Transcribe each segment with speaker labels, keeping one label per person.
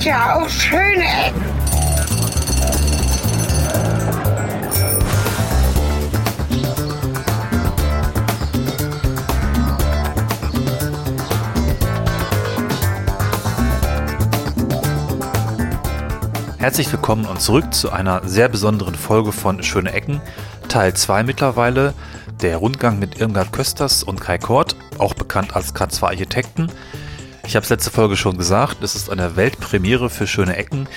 Speaker 1: gibt ja auch schöne Ecken.
Speaker 2: Herzlich willkommen und zurück zu einer sehr besonderen Folge von Schöne Ecken, Teil 2 mittlerweile, der Rundgang mit Irmgard Kösters und Kai Kort, auch bekannt als K2 Architekten. Ich habe es letzte Folge schon gesagt, es ist eine Weltpremiere für Schöne Ecken.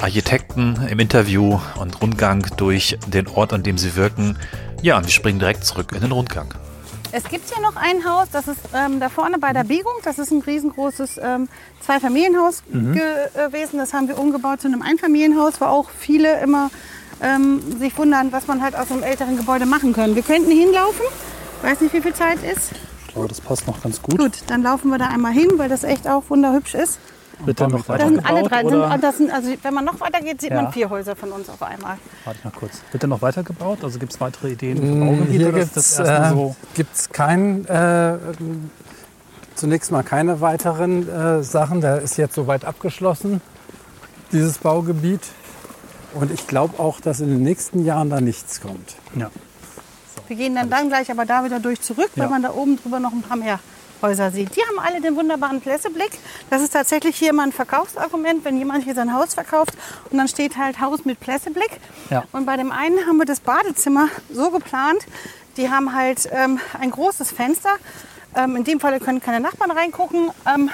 Speaker 2: Architekten im Interview und Rundgang durch den Ort, an dem sie wirken. Ja, und wir springen direkt zurück in den Rundgang.
Speaker 3: Es gibt hier noch ein Haus, das ist ähm, da vorne bei der Biegung. Das ist ein riesengroßes ähm, Zweifamilienhaus
Speaker 4: Mhm.
Speaker 3: gewesen. Das haben wir umgebaut zu einem Einfamilienhaus, wo auch viele immer ähm, sich wundern, was man halt aus einem älteren Gebäude machen können. Wir könnten hinlaufen. Weiß nicht, wie viel Zeit ist.
Speaker 4: Ich glaube, das passt noch ganz gut.
Speaker 3: Gut, dann laufen wir da einmal hin, weil das echt auch wunderhübsch ist.
Speaker 4: Wird der noch weiter
Speaker 3: sind alle
Speaker 4: gebaut?
Speaker 3: drei.
Speaker 4: Oder?
Speaker 3: Sind, das sind, also wenn man noch weiter geht, sieht
Speaker 4: Ja.
Speaker 3: man vier Häuser von uns auf einmal.
Speaker 4: Warte mal kurz. Wird der noch weiter gebaut? Also gibt es weitere Ideen für
Speaker 5: Mm,
Speaker 4: Baugebiete?
Speaker 5: Hier gibt es äh,
Speaker 4: so?
Speaker 5: gibt's kein, äh, zunächst mal keine weiteren äh, Sachen. Der ist jetzt soweit abgeschlossen, dieses Baugebiet. Und ich glaube auch, dass in den nächsten Jahren da nichts kommt.
Speaker 4: Ja.
Speaker 3: Wir gehen dann, dann gleich aber da wieder durch zurück, weil
Speaker 4: Ja.
Speaker 3: man da oben drüber noch ein paar mehr Häuser sieht. Die haben alle den wunderbaren Plätzeblick. Das ist tatsächlich hier mal ein Verkaufsargument, wenn jemand hier sein Haus verkauft und dann steht halt Haus mit Plätzeblick.
Speaker 4: Ja.
Speaker 3: Und bei dem einen haben wir das Badezimmer so geplant, die haben halt ähm, ein großes Fenster. Ähm, in dem Fall können keine Nachbarn reingucken. Ähm,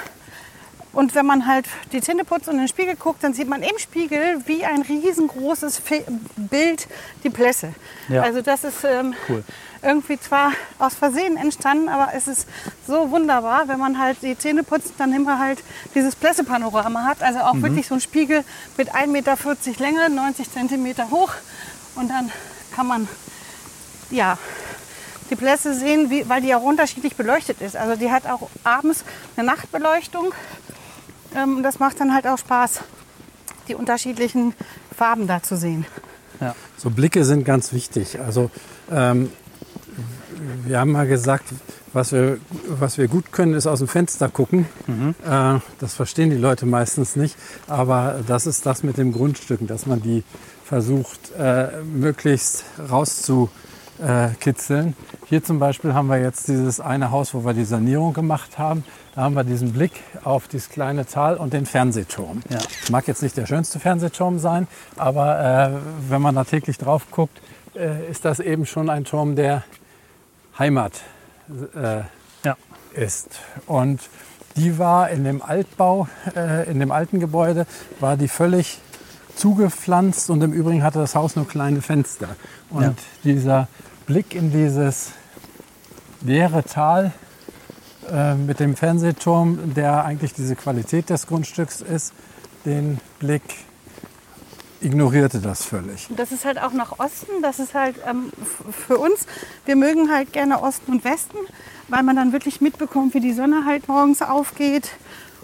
Speaker 3: und wenn man halt die Zähne putzt und in den Spiegel guckt, dann sieht man im Spiegel wie ein riesengroßes Fe Bild die Plässe.
Speaker 4: Ja.
Speaker 3: Also das ist ähm,
Speaker 4: Cool.
Speaker 3: irgendwie zwar aus Versehen entstanden, aber es ist so wunderbar, wenn man halt die Zähne putzt, dann immer halt dieses Plässe-Panorama hat. Also auch wirklich so ein Spiegel mit 1,40 Meter Länge, 90 Zentimeter hoch. Und dann kann man ja, die Plätze sehen, wie, weil die auch unterschiedlich beleuchtet ist. Also die hat auch abends eine Nachtbeleuchtung. Ähm, das macht dann halt auch Spaß, die unterschiedlichen Farben da zu sehen.
Speaker 5: So Blicke sind ganz wichtig. Also ähm, wir haben mal gesagt, was wir, was wir gut können, ist aus dem Fenster gucken. Äh, das verstehen die Leute meistens nicht. Aber das ist das mit dem Grundstücken, dass man die versucht, äh, möglichst rauszukitzeln. Hier zum Beispiel haben wir jetzt dieses eine Haus, wo wir die Sanierung gemacht haben. Da haben wir diesen Blick auf dieses kleine Tal und den Fernsehturm.
Speaker 4: Ja.
Speaker 5: Mag jetzt nicht der schönste Fernsehturm sein, aber äh, wenn man da täglich drauf guckt, äh, ist das eben schon ein Turm, der Heimat äh,
Speaker 4: Ja.
Speaker 5: ist. Und die war in dem Altbau, äh, in dem alten Gebäude, war die völlig zugepflanzt und im Übrigen hatte das Haus nur kleine Fenster. Und
Speaker 4: Ja.
Speaker 5: dieser Blick in dieses leere Tal äh, mit dem Fernsehturm, der eigentlich diese Qualität des Grundstücks ist, den Blick ignorierte das völlig.
Speaker 3: Das ist halt auch nach Osten. Das ist halt ähm, für uns. Wir mögen halt gerne Osten und Westen, weil man dann wirklich mitbekommt, wie die Sonne halt morgens aufgeht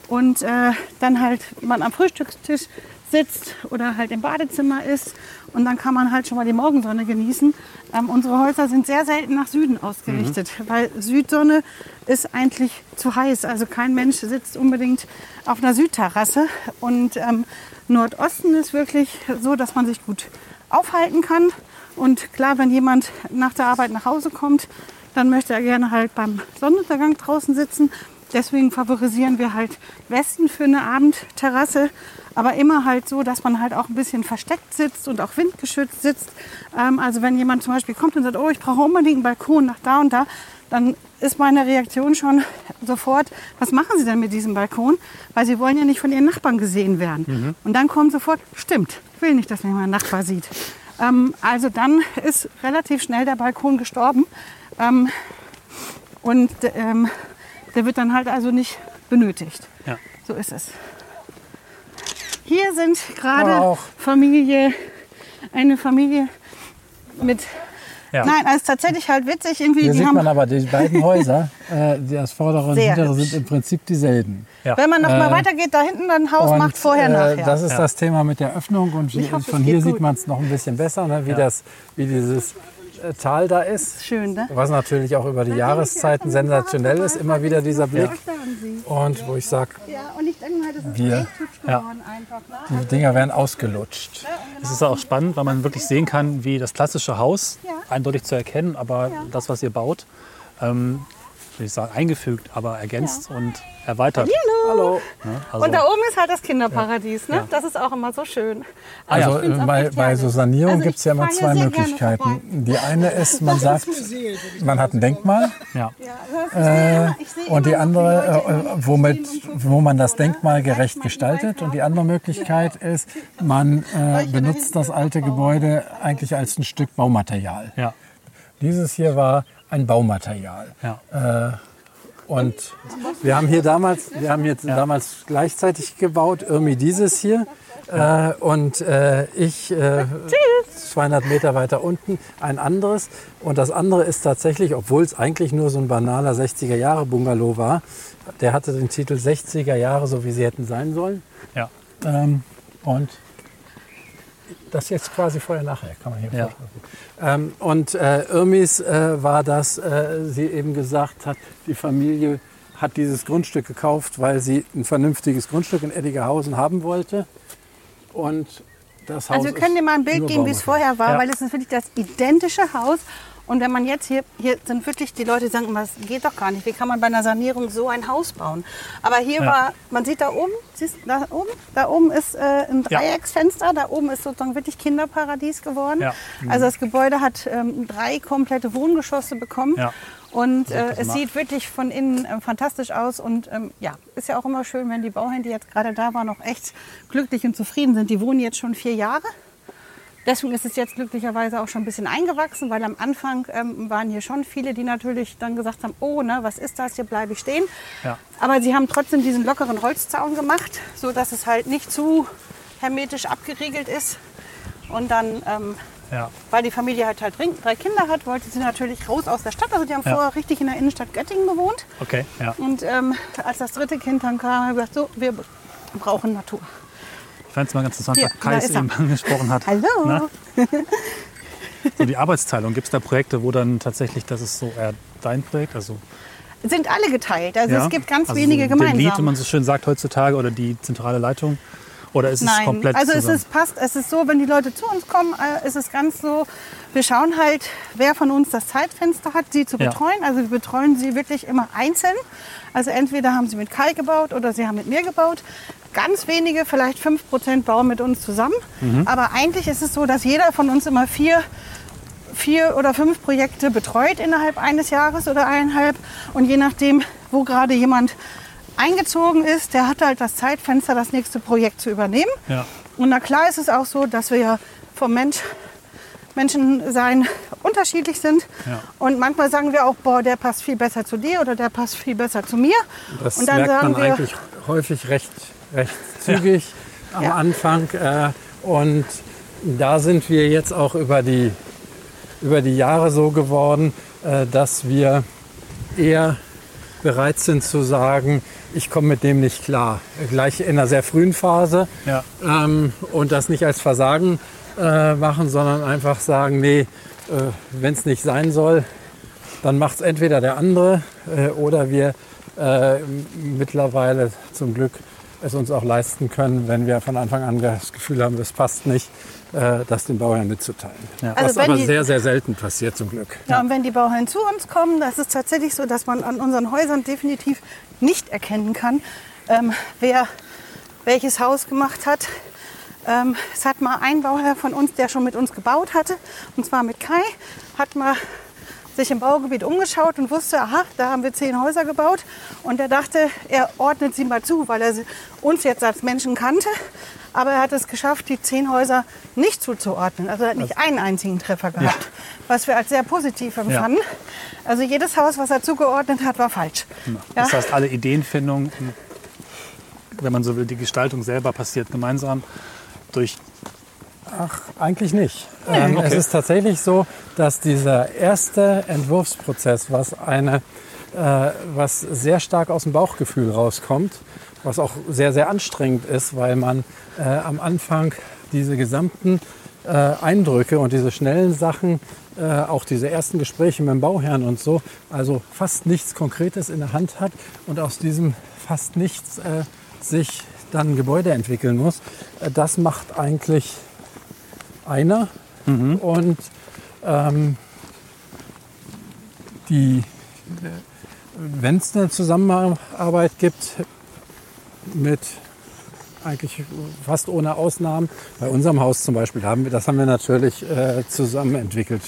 Speaker 3: und äh, dann halt man am Frühstückstisch sitzt oder halt im Badezimmer ist und dann kann man halt schon mal die Morgensonne genießen. Ähm, unsere Häuser sind sehr selten nach Süden ausgerichtet, weil Südsonne ist eigentlich zu heiß. Also kein Mensch sitzt unbedingt auf einer Südterrasse und ähm, Nordosten ist wirklich so, dass man sich gut aufhalten kann. Und klar, wenn jemand nach der Arbeit nach Hause kommt, dann möchte er gerne halt beim Sonnenuntergang draußen sitzen. Deswegen favorisieren wir halt Westen für eine Abendterrasse, aber immer halt so, dass man halt auch ein bisschen versteckt sitzt und auch windgeschützt sitzt. Ähm, also wenn jemand zum Beispiel kommt und sagt, oh, ich brauche unbedingt einen Balkon nach da und da, dann ist meine Reaktion schon sofort, was machen Sie denn mit diesem Balkon? Weil Sie wollen ja nicht von Ihren Nachbarn gesehen werden. Und dann kommt sofort, stimmt, ich will nicht, dass mich mein Nachbar sieht. Ähm, also dann ist relativ schnell der Balkon gestorben. Ähm, und ähm, der wird dann halt also nicht benötigt.
Speaker 4: Ja.
Speaker 3: So ist es. Hier sind gerade
Speaker 5: Auch.
Speaker 3: Familie, eine Familie mit.
Speaker 4: Ja.
Speaker 3: Nein, also ist tatsächlich halt witzig irgendwie.
Speaker 5: Hier
Speaker 3: die
Speaker 5: sieht
Speaker 3: haben,
Speaker 5: man aber, die beiden Häuser, äh, das vordere und hintere, sind im Prinzip dieselben.
Speaker 4: Ja.
Speaker 3: wenn man noch mal
Speaker 5: äh,
Speaker 3: weitergeht, da hinten ein Haus
Speaker 5: Und,
Speaker 3: macht vorher
Speaker 5: äh,
Speaker 3: nachher.
Speaker 5: Das ist
Speaker 4: Ja.
Speaker 5: das Thema mit der Öffnung und
Speaker 3: Ich hoffe,
Speaker 5: von hier
Speaker 3: geht
Speaker 5: sieht
Speaker 3: gut.
Speaker 5: man es noch ein bisschen besser, ne? wie,
Speaker 4: Ja.
Speaker 5: das, wie dieses Tal da ist.
Speaker 3: Schön, ne?
Speaker 5: Was natürlich auch über die Jahreszeiten sensationell ist, immer wieder dieser Blick. Und wo ich sage,
Speaker 3: Ja, und ich denke mal, das ist
Speaker 5: Wir-
Speaker 3: echt hübsch geworden einfach. Ne?
Speaker 5: die Dinger werden ausgelutscht.
Speaker 4: Es ist auch spannend, weil man wirklich sehen kann, wie das klassische Haus
Speaker 3: Ja.
Speaker 4: eindeutig zu erkennen, aber das, was ihr baut, ähm, will ich sagen, eingefügt, aber ergänzt und erweitert.
Speaker 5: Hallo.
Speaker 4: Ne? Also,
Speaker 3: Und da oben ist halt das Kinderparadies. Ne?
Speaker 4: Ja.
Speaker 3: Das ist auch immer so schön.
Speaker 4: Ah, ja.
Speaker 5: Also
Speaker 3: auch
Speaker 5: bei, bei so Sanierung
Speaker 3: Also
Speaker 5: gibt es ja immer zwei Möglichkeiten. Die eine ist, man sagt, man hat ein Denkmal
Speaker 4: ja.
Speaker 5: äh, und die andere, äh, womit, wo man das Denkmal gerecht gestaltet. Und die andere Möglichkeit ist, man äh, benutzt das alte Gebäude eigentlich als ein Stück Baumaterial.
Speaker 4: Ja.
Speaker 5: Dieses hier war ein Baumaterial.
Speaker 4: Ja.
Speaker 5: Und wir haben hier damals, wir haben jetzt damals gleichzeitig gebaut, irgendwie dieses hier. Äh, und äh, ich äh, 200 Meter weiter unten ein anderes. Und das andere ist tatsächlich, obwohl es eigentlich nur so ein banaler 60er Jahre Bungalow war, der hatte den Titel 60er Jahre, so wie sie hätten sein sollen.
Speaker 4: ja.
Speaker 5: Ähm, und das jetzt quasi vorher nachher, kann man hier
Speaker 4: Ja.
Speaker 5: vorstellen. Ähm, und äh, Irmis äh, war das, äh, sie eben gesagt hat, die Familie hat dieses Grundstück gekauft, weil sie ein vernünftiges Grundstück in Eddigerhausen haben wollte. Und das Haus
Speaker 3: Also wir können dir mal ein
Speaker 5: ist
Speaker 3: Bild geben, wie es vorher war,
Speaker 4: Ja.
Speaker 3: weil es ist wirklich das identische Haus. Und wenn man jetzt hier, hier sind wirklich die Leute, die sagen das geht doch gar nicht. Wie kann man bei einer Sanierung so ein Haus bauen? Aber hier
Speaker 4: Ja.
Speaker 3: war, man sieht da oben, siehst du, da oben, da oben ist äh, ein
Speaker 4: Ja.
Speaker 3: Dreiecksfenster, da oben ist sozusagen wirklich Kinderparadies geworden.
Speaker 4: Ja.
Speaker 3: Also das Gebäude hat ähm, drei komplette Wohngeschosse bekommen.
Speaker 4: Ja.
Speaker 3: Und äh, es sieht wirklich von innen ähm, fantastisch aus. Und ähm, ja, ist ja auch immer schön, wenn die Bauherren, die jetzt gerade da waren, noch echt glücklich und zufrieden sind. Die wohnen jetzt schon vier Jahre. Deswegen ist es jetzt glücklicherweise auch schon ein bisschen eingewachsen, weil am Anfang ähm, waren hier schon viele, die natürlich dann gesagt haben, oh, ne, was ist das, hier bleibe ich stehen.
Speaker 4: Ja.
Speaker 3: Aber sie haben trotzdem diesen lockeren Holzzaun gemacht, so dass es halt nicht zu hermetisch abgeriegelt ist. Und dann, ähm,
Speaker 4: ja.
Speaker 3: weil die Familie halt, halt drei Kinder hat, wollte sie natürlich raus aus der Stadt. Also die haben
Speaker 4: Ja.
Speaker 3: vorher richtig in der Innenstadt Göttingen gewohnt.
Speaker 4: Okay. Ja.
Speaker 3: Und ähm, als das dritte Kind dann kam, haben wir gesagt, so, wir brauchen Natur.
Speaker 4: Ich fand es mal ganz interessant,
Speaker 3: Hier,
Speaker 4: Kai es eben angesprochen hat.
Speaker 3: Hallo.
Speaker 4: Na? So die Arbeitsteilung. Gibt es da Projekte, wo dann tatsächlich, das ist so eher dein Projekt? Also,
Speaker 3: Sind alle geteilt. Also
Speaker 4: ja?
Speaker 3: es gibt ganz
Speaker 4: also
Speaker 3: wenige
Speaker 4: so Lead,
Speaker 3: gemeinsam.
Speaker 4: wie man so schön sagt heutzutage, oder die zentrale Leitung? Oder ist es
Speaker 3: Nein,
Speaker 4: komplett
Speaker 3: also es ist, passt, es ist so, wenn die Leute zu uns kommen, äh, ist es ganz so, wir schauen halt, wer von uns das Zeitfenster hat, sie zu
Speaker 4: Ja.
Speaker 3: betreuen. Also wir betreuen sie wirklich immer einzeln. Also entweder haben sie mit Kai gebaut oder sie haben mit mir gebaut. Ganz wenige, vielleicht 5% bauen mit uns zusammen.
Speaker 4: Mhm.
Speaker 3: Aber eigentlich ist es so, dass jeder von uns immer vier vier oder fünf Projekte betreut innerhalb eines Jahres oder eineinhalb. Und je nachdem, wo gerade jemand eingezogen ist, der hat halt das Zeitfenster, das nächste Projekt zu übernehmen.
Speaker 4: Ja.
Speaker 3: Und na klar ist es auch so, dass wir ja vom Mensch, Menschensein unterschiedlich sind.
Speaker 4: Ja.
Speaker 3: Und manchmal sagen wir auch, boah, der passt viel besser zu dir oder der passt viel besser zu mir.
Speaker 5: Das
Speaker 3: und dann
Speaker 5: merkt
Speaker 3: sagen
Speaker 5: man
Speaker 3: wir,
Speaker 5: eigentlich häufig recht, recht zügig am
Speaker 3: Ja.
Speaker 5: Anfang. Äh, und da sind wir jetzt auch über die, über die Jahre so geworden, äh, dass wir eher bereit sind zu sagen, ich komme mit dem nicht klar. Gleich in einer sehr frühen Phase.
Speaker 4: Ja.
Speaker 5: Ähm, und das nicht als Versagen äh, machen, sondern einfach sagen, nee, äh, wenn es nicht sein soll, dann macht es entweder der andere äh, oder wir äh, mittlerweile zum Glück es uns auch leisten können, wenn wir von Anfang an das Gefühl haben, das passt nicht, äh, das den Bauherren mitzuteilen.
Speaker 3: Also
Speaker 5: Was aber
Speaker 3: die-
Speaker 5: sehr, sehr selten passiert zum Glück.
Speaker 3: Ja, und wenn die Bauherren zu uns kommen, das ist tatsächlich so, dass man an unseren Häusern definitiv nicht erkennen kann, ähm, wer welches Haus gemacht hat. Ähm, es hat mal ein Bauherr von uns, der schon mit uns gebaut hatte, und zwar mit Kai, hat mal sich im Baugebiet umgeschaut und wusste, aha, da haben wir zehn Häuser gebaut. Und er dachte, er ordnet sie mal zu, weil er uns jetzt als Menschen kannte. Aber er hat es geschafft, die zehn Häuser nicht zuzuordnen. Also er hat nicht einen einzigen Treffer gehabt, was wir als sehr positiv empfanden. Also jedes Haus, was er zugeordnet hat, war falsch. Ja.
Speaker 4: Das heißt, alle Ideenfindung, wenn man so will, die Gestaltung selber passiert gemeinsam durch
Speaker 5: Ach, eigentlich nicht. Ähm,
Speaker 4: okay.
Speaker 5: Es ist tatsächlich so, dass dieser erste Entwurfsprozess, was eine, äh, was sehr stark aus dem Bauchgefühl rauskommt, was auch sehr, sehr anstrengend ist, weil man äh, am Anfang diese gesamten äh, Eindrücke und diese schnellen Sachen, äh, auch diese ersten Gespräche mit dem Bauherrn und so, also fast nichts Konkretes in der Hand hat und aus diesem fast nichts äh, sich dann ein Gebäude entwickeln muss, äh, das macht eigentlich einer. Und ähm, die, wenn es eine Zusammenarbeit gibt mit eigentlich fast ohne Ausnahmen. Bei unserem Haus zum Beispiel haben wir, das haben wir natürlich äh, zusammen entwickelt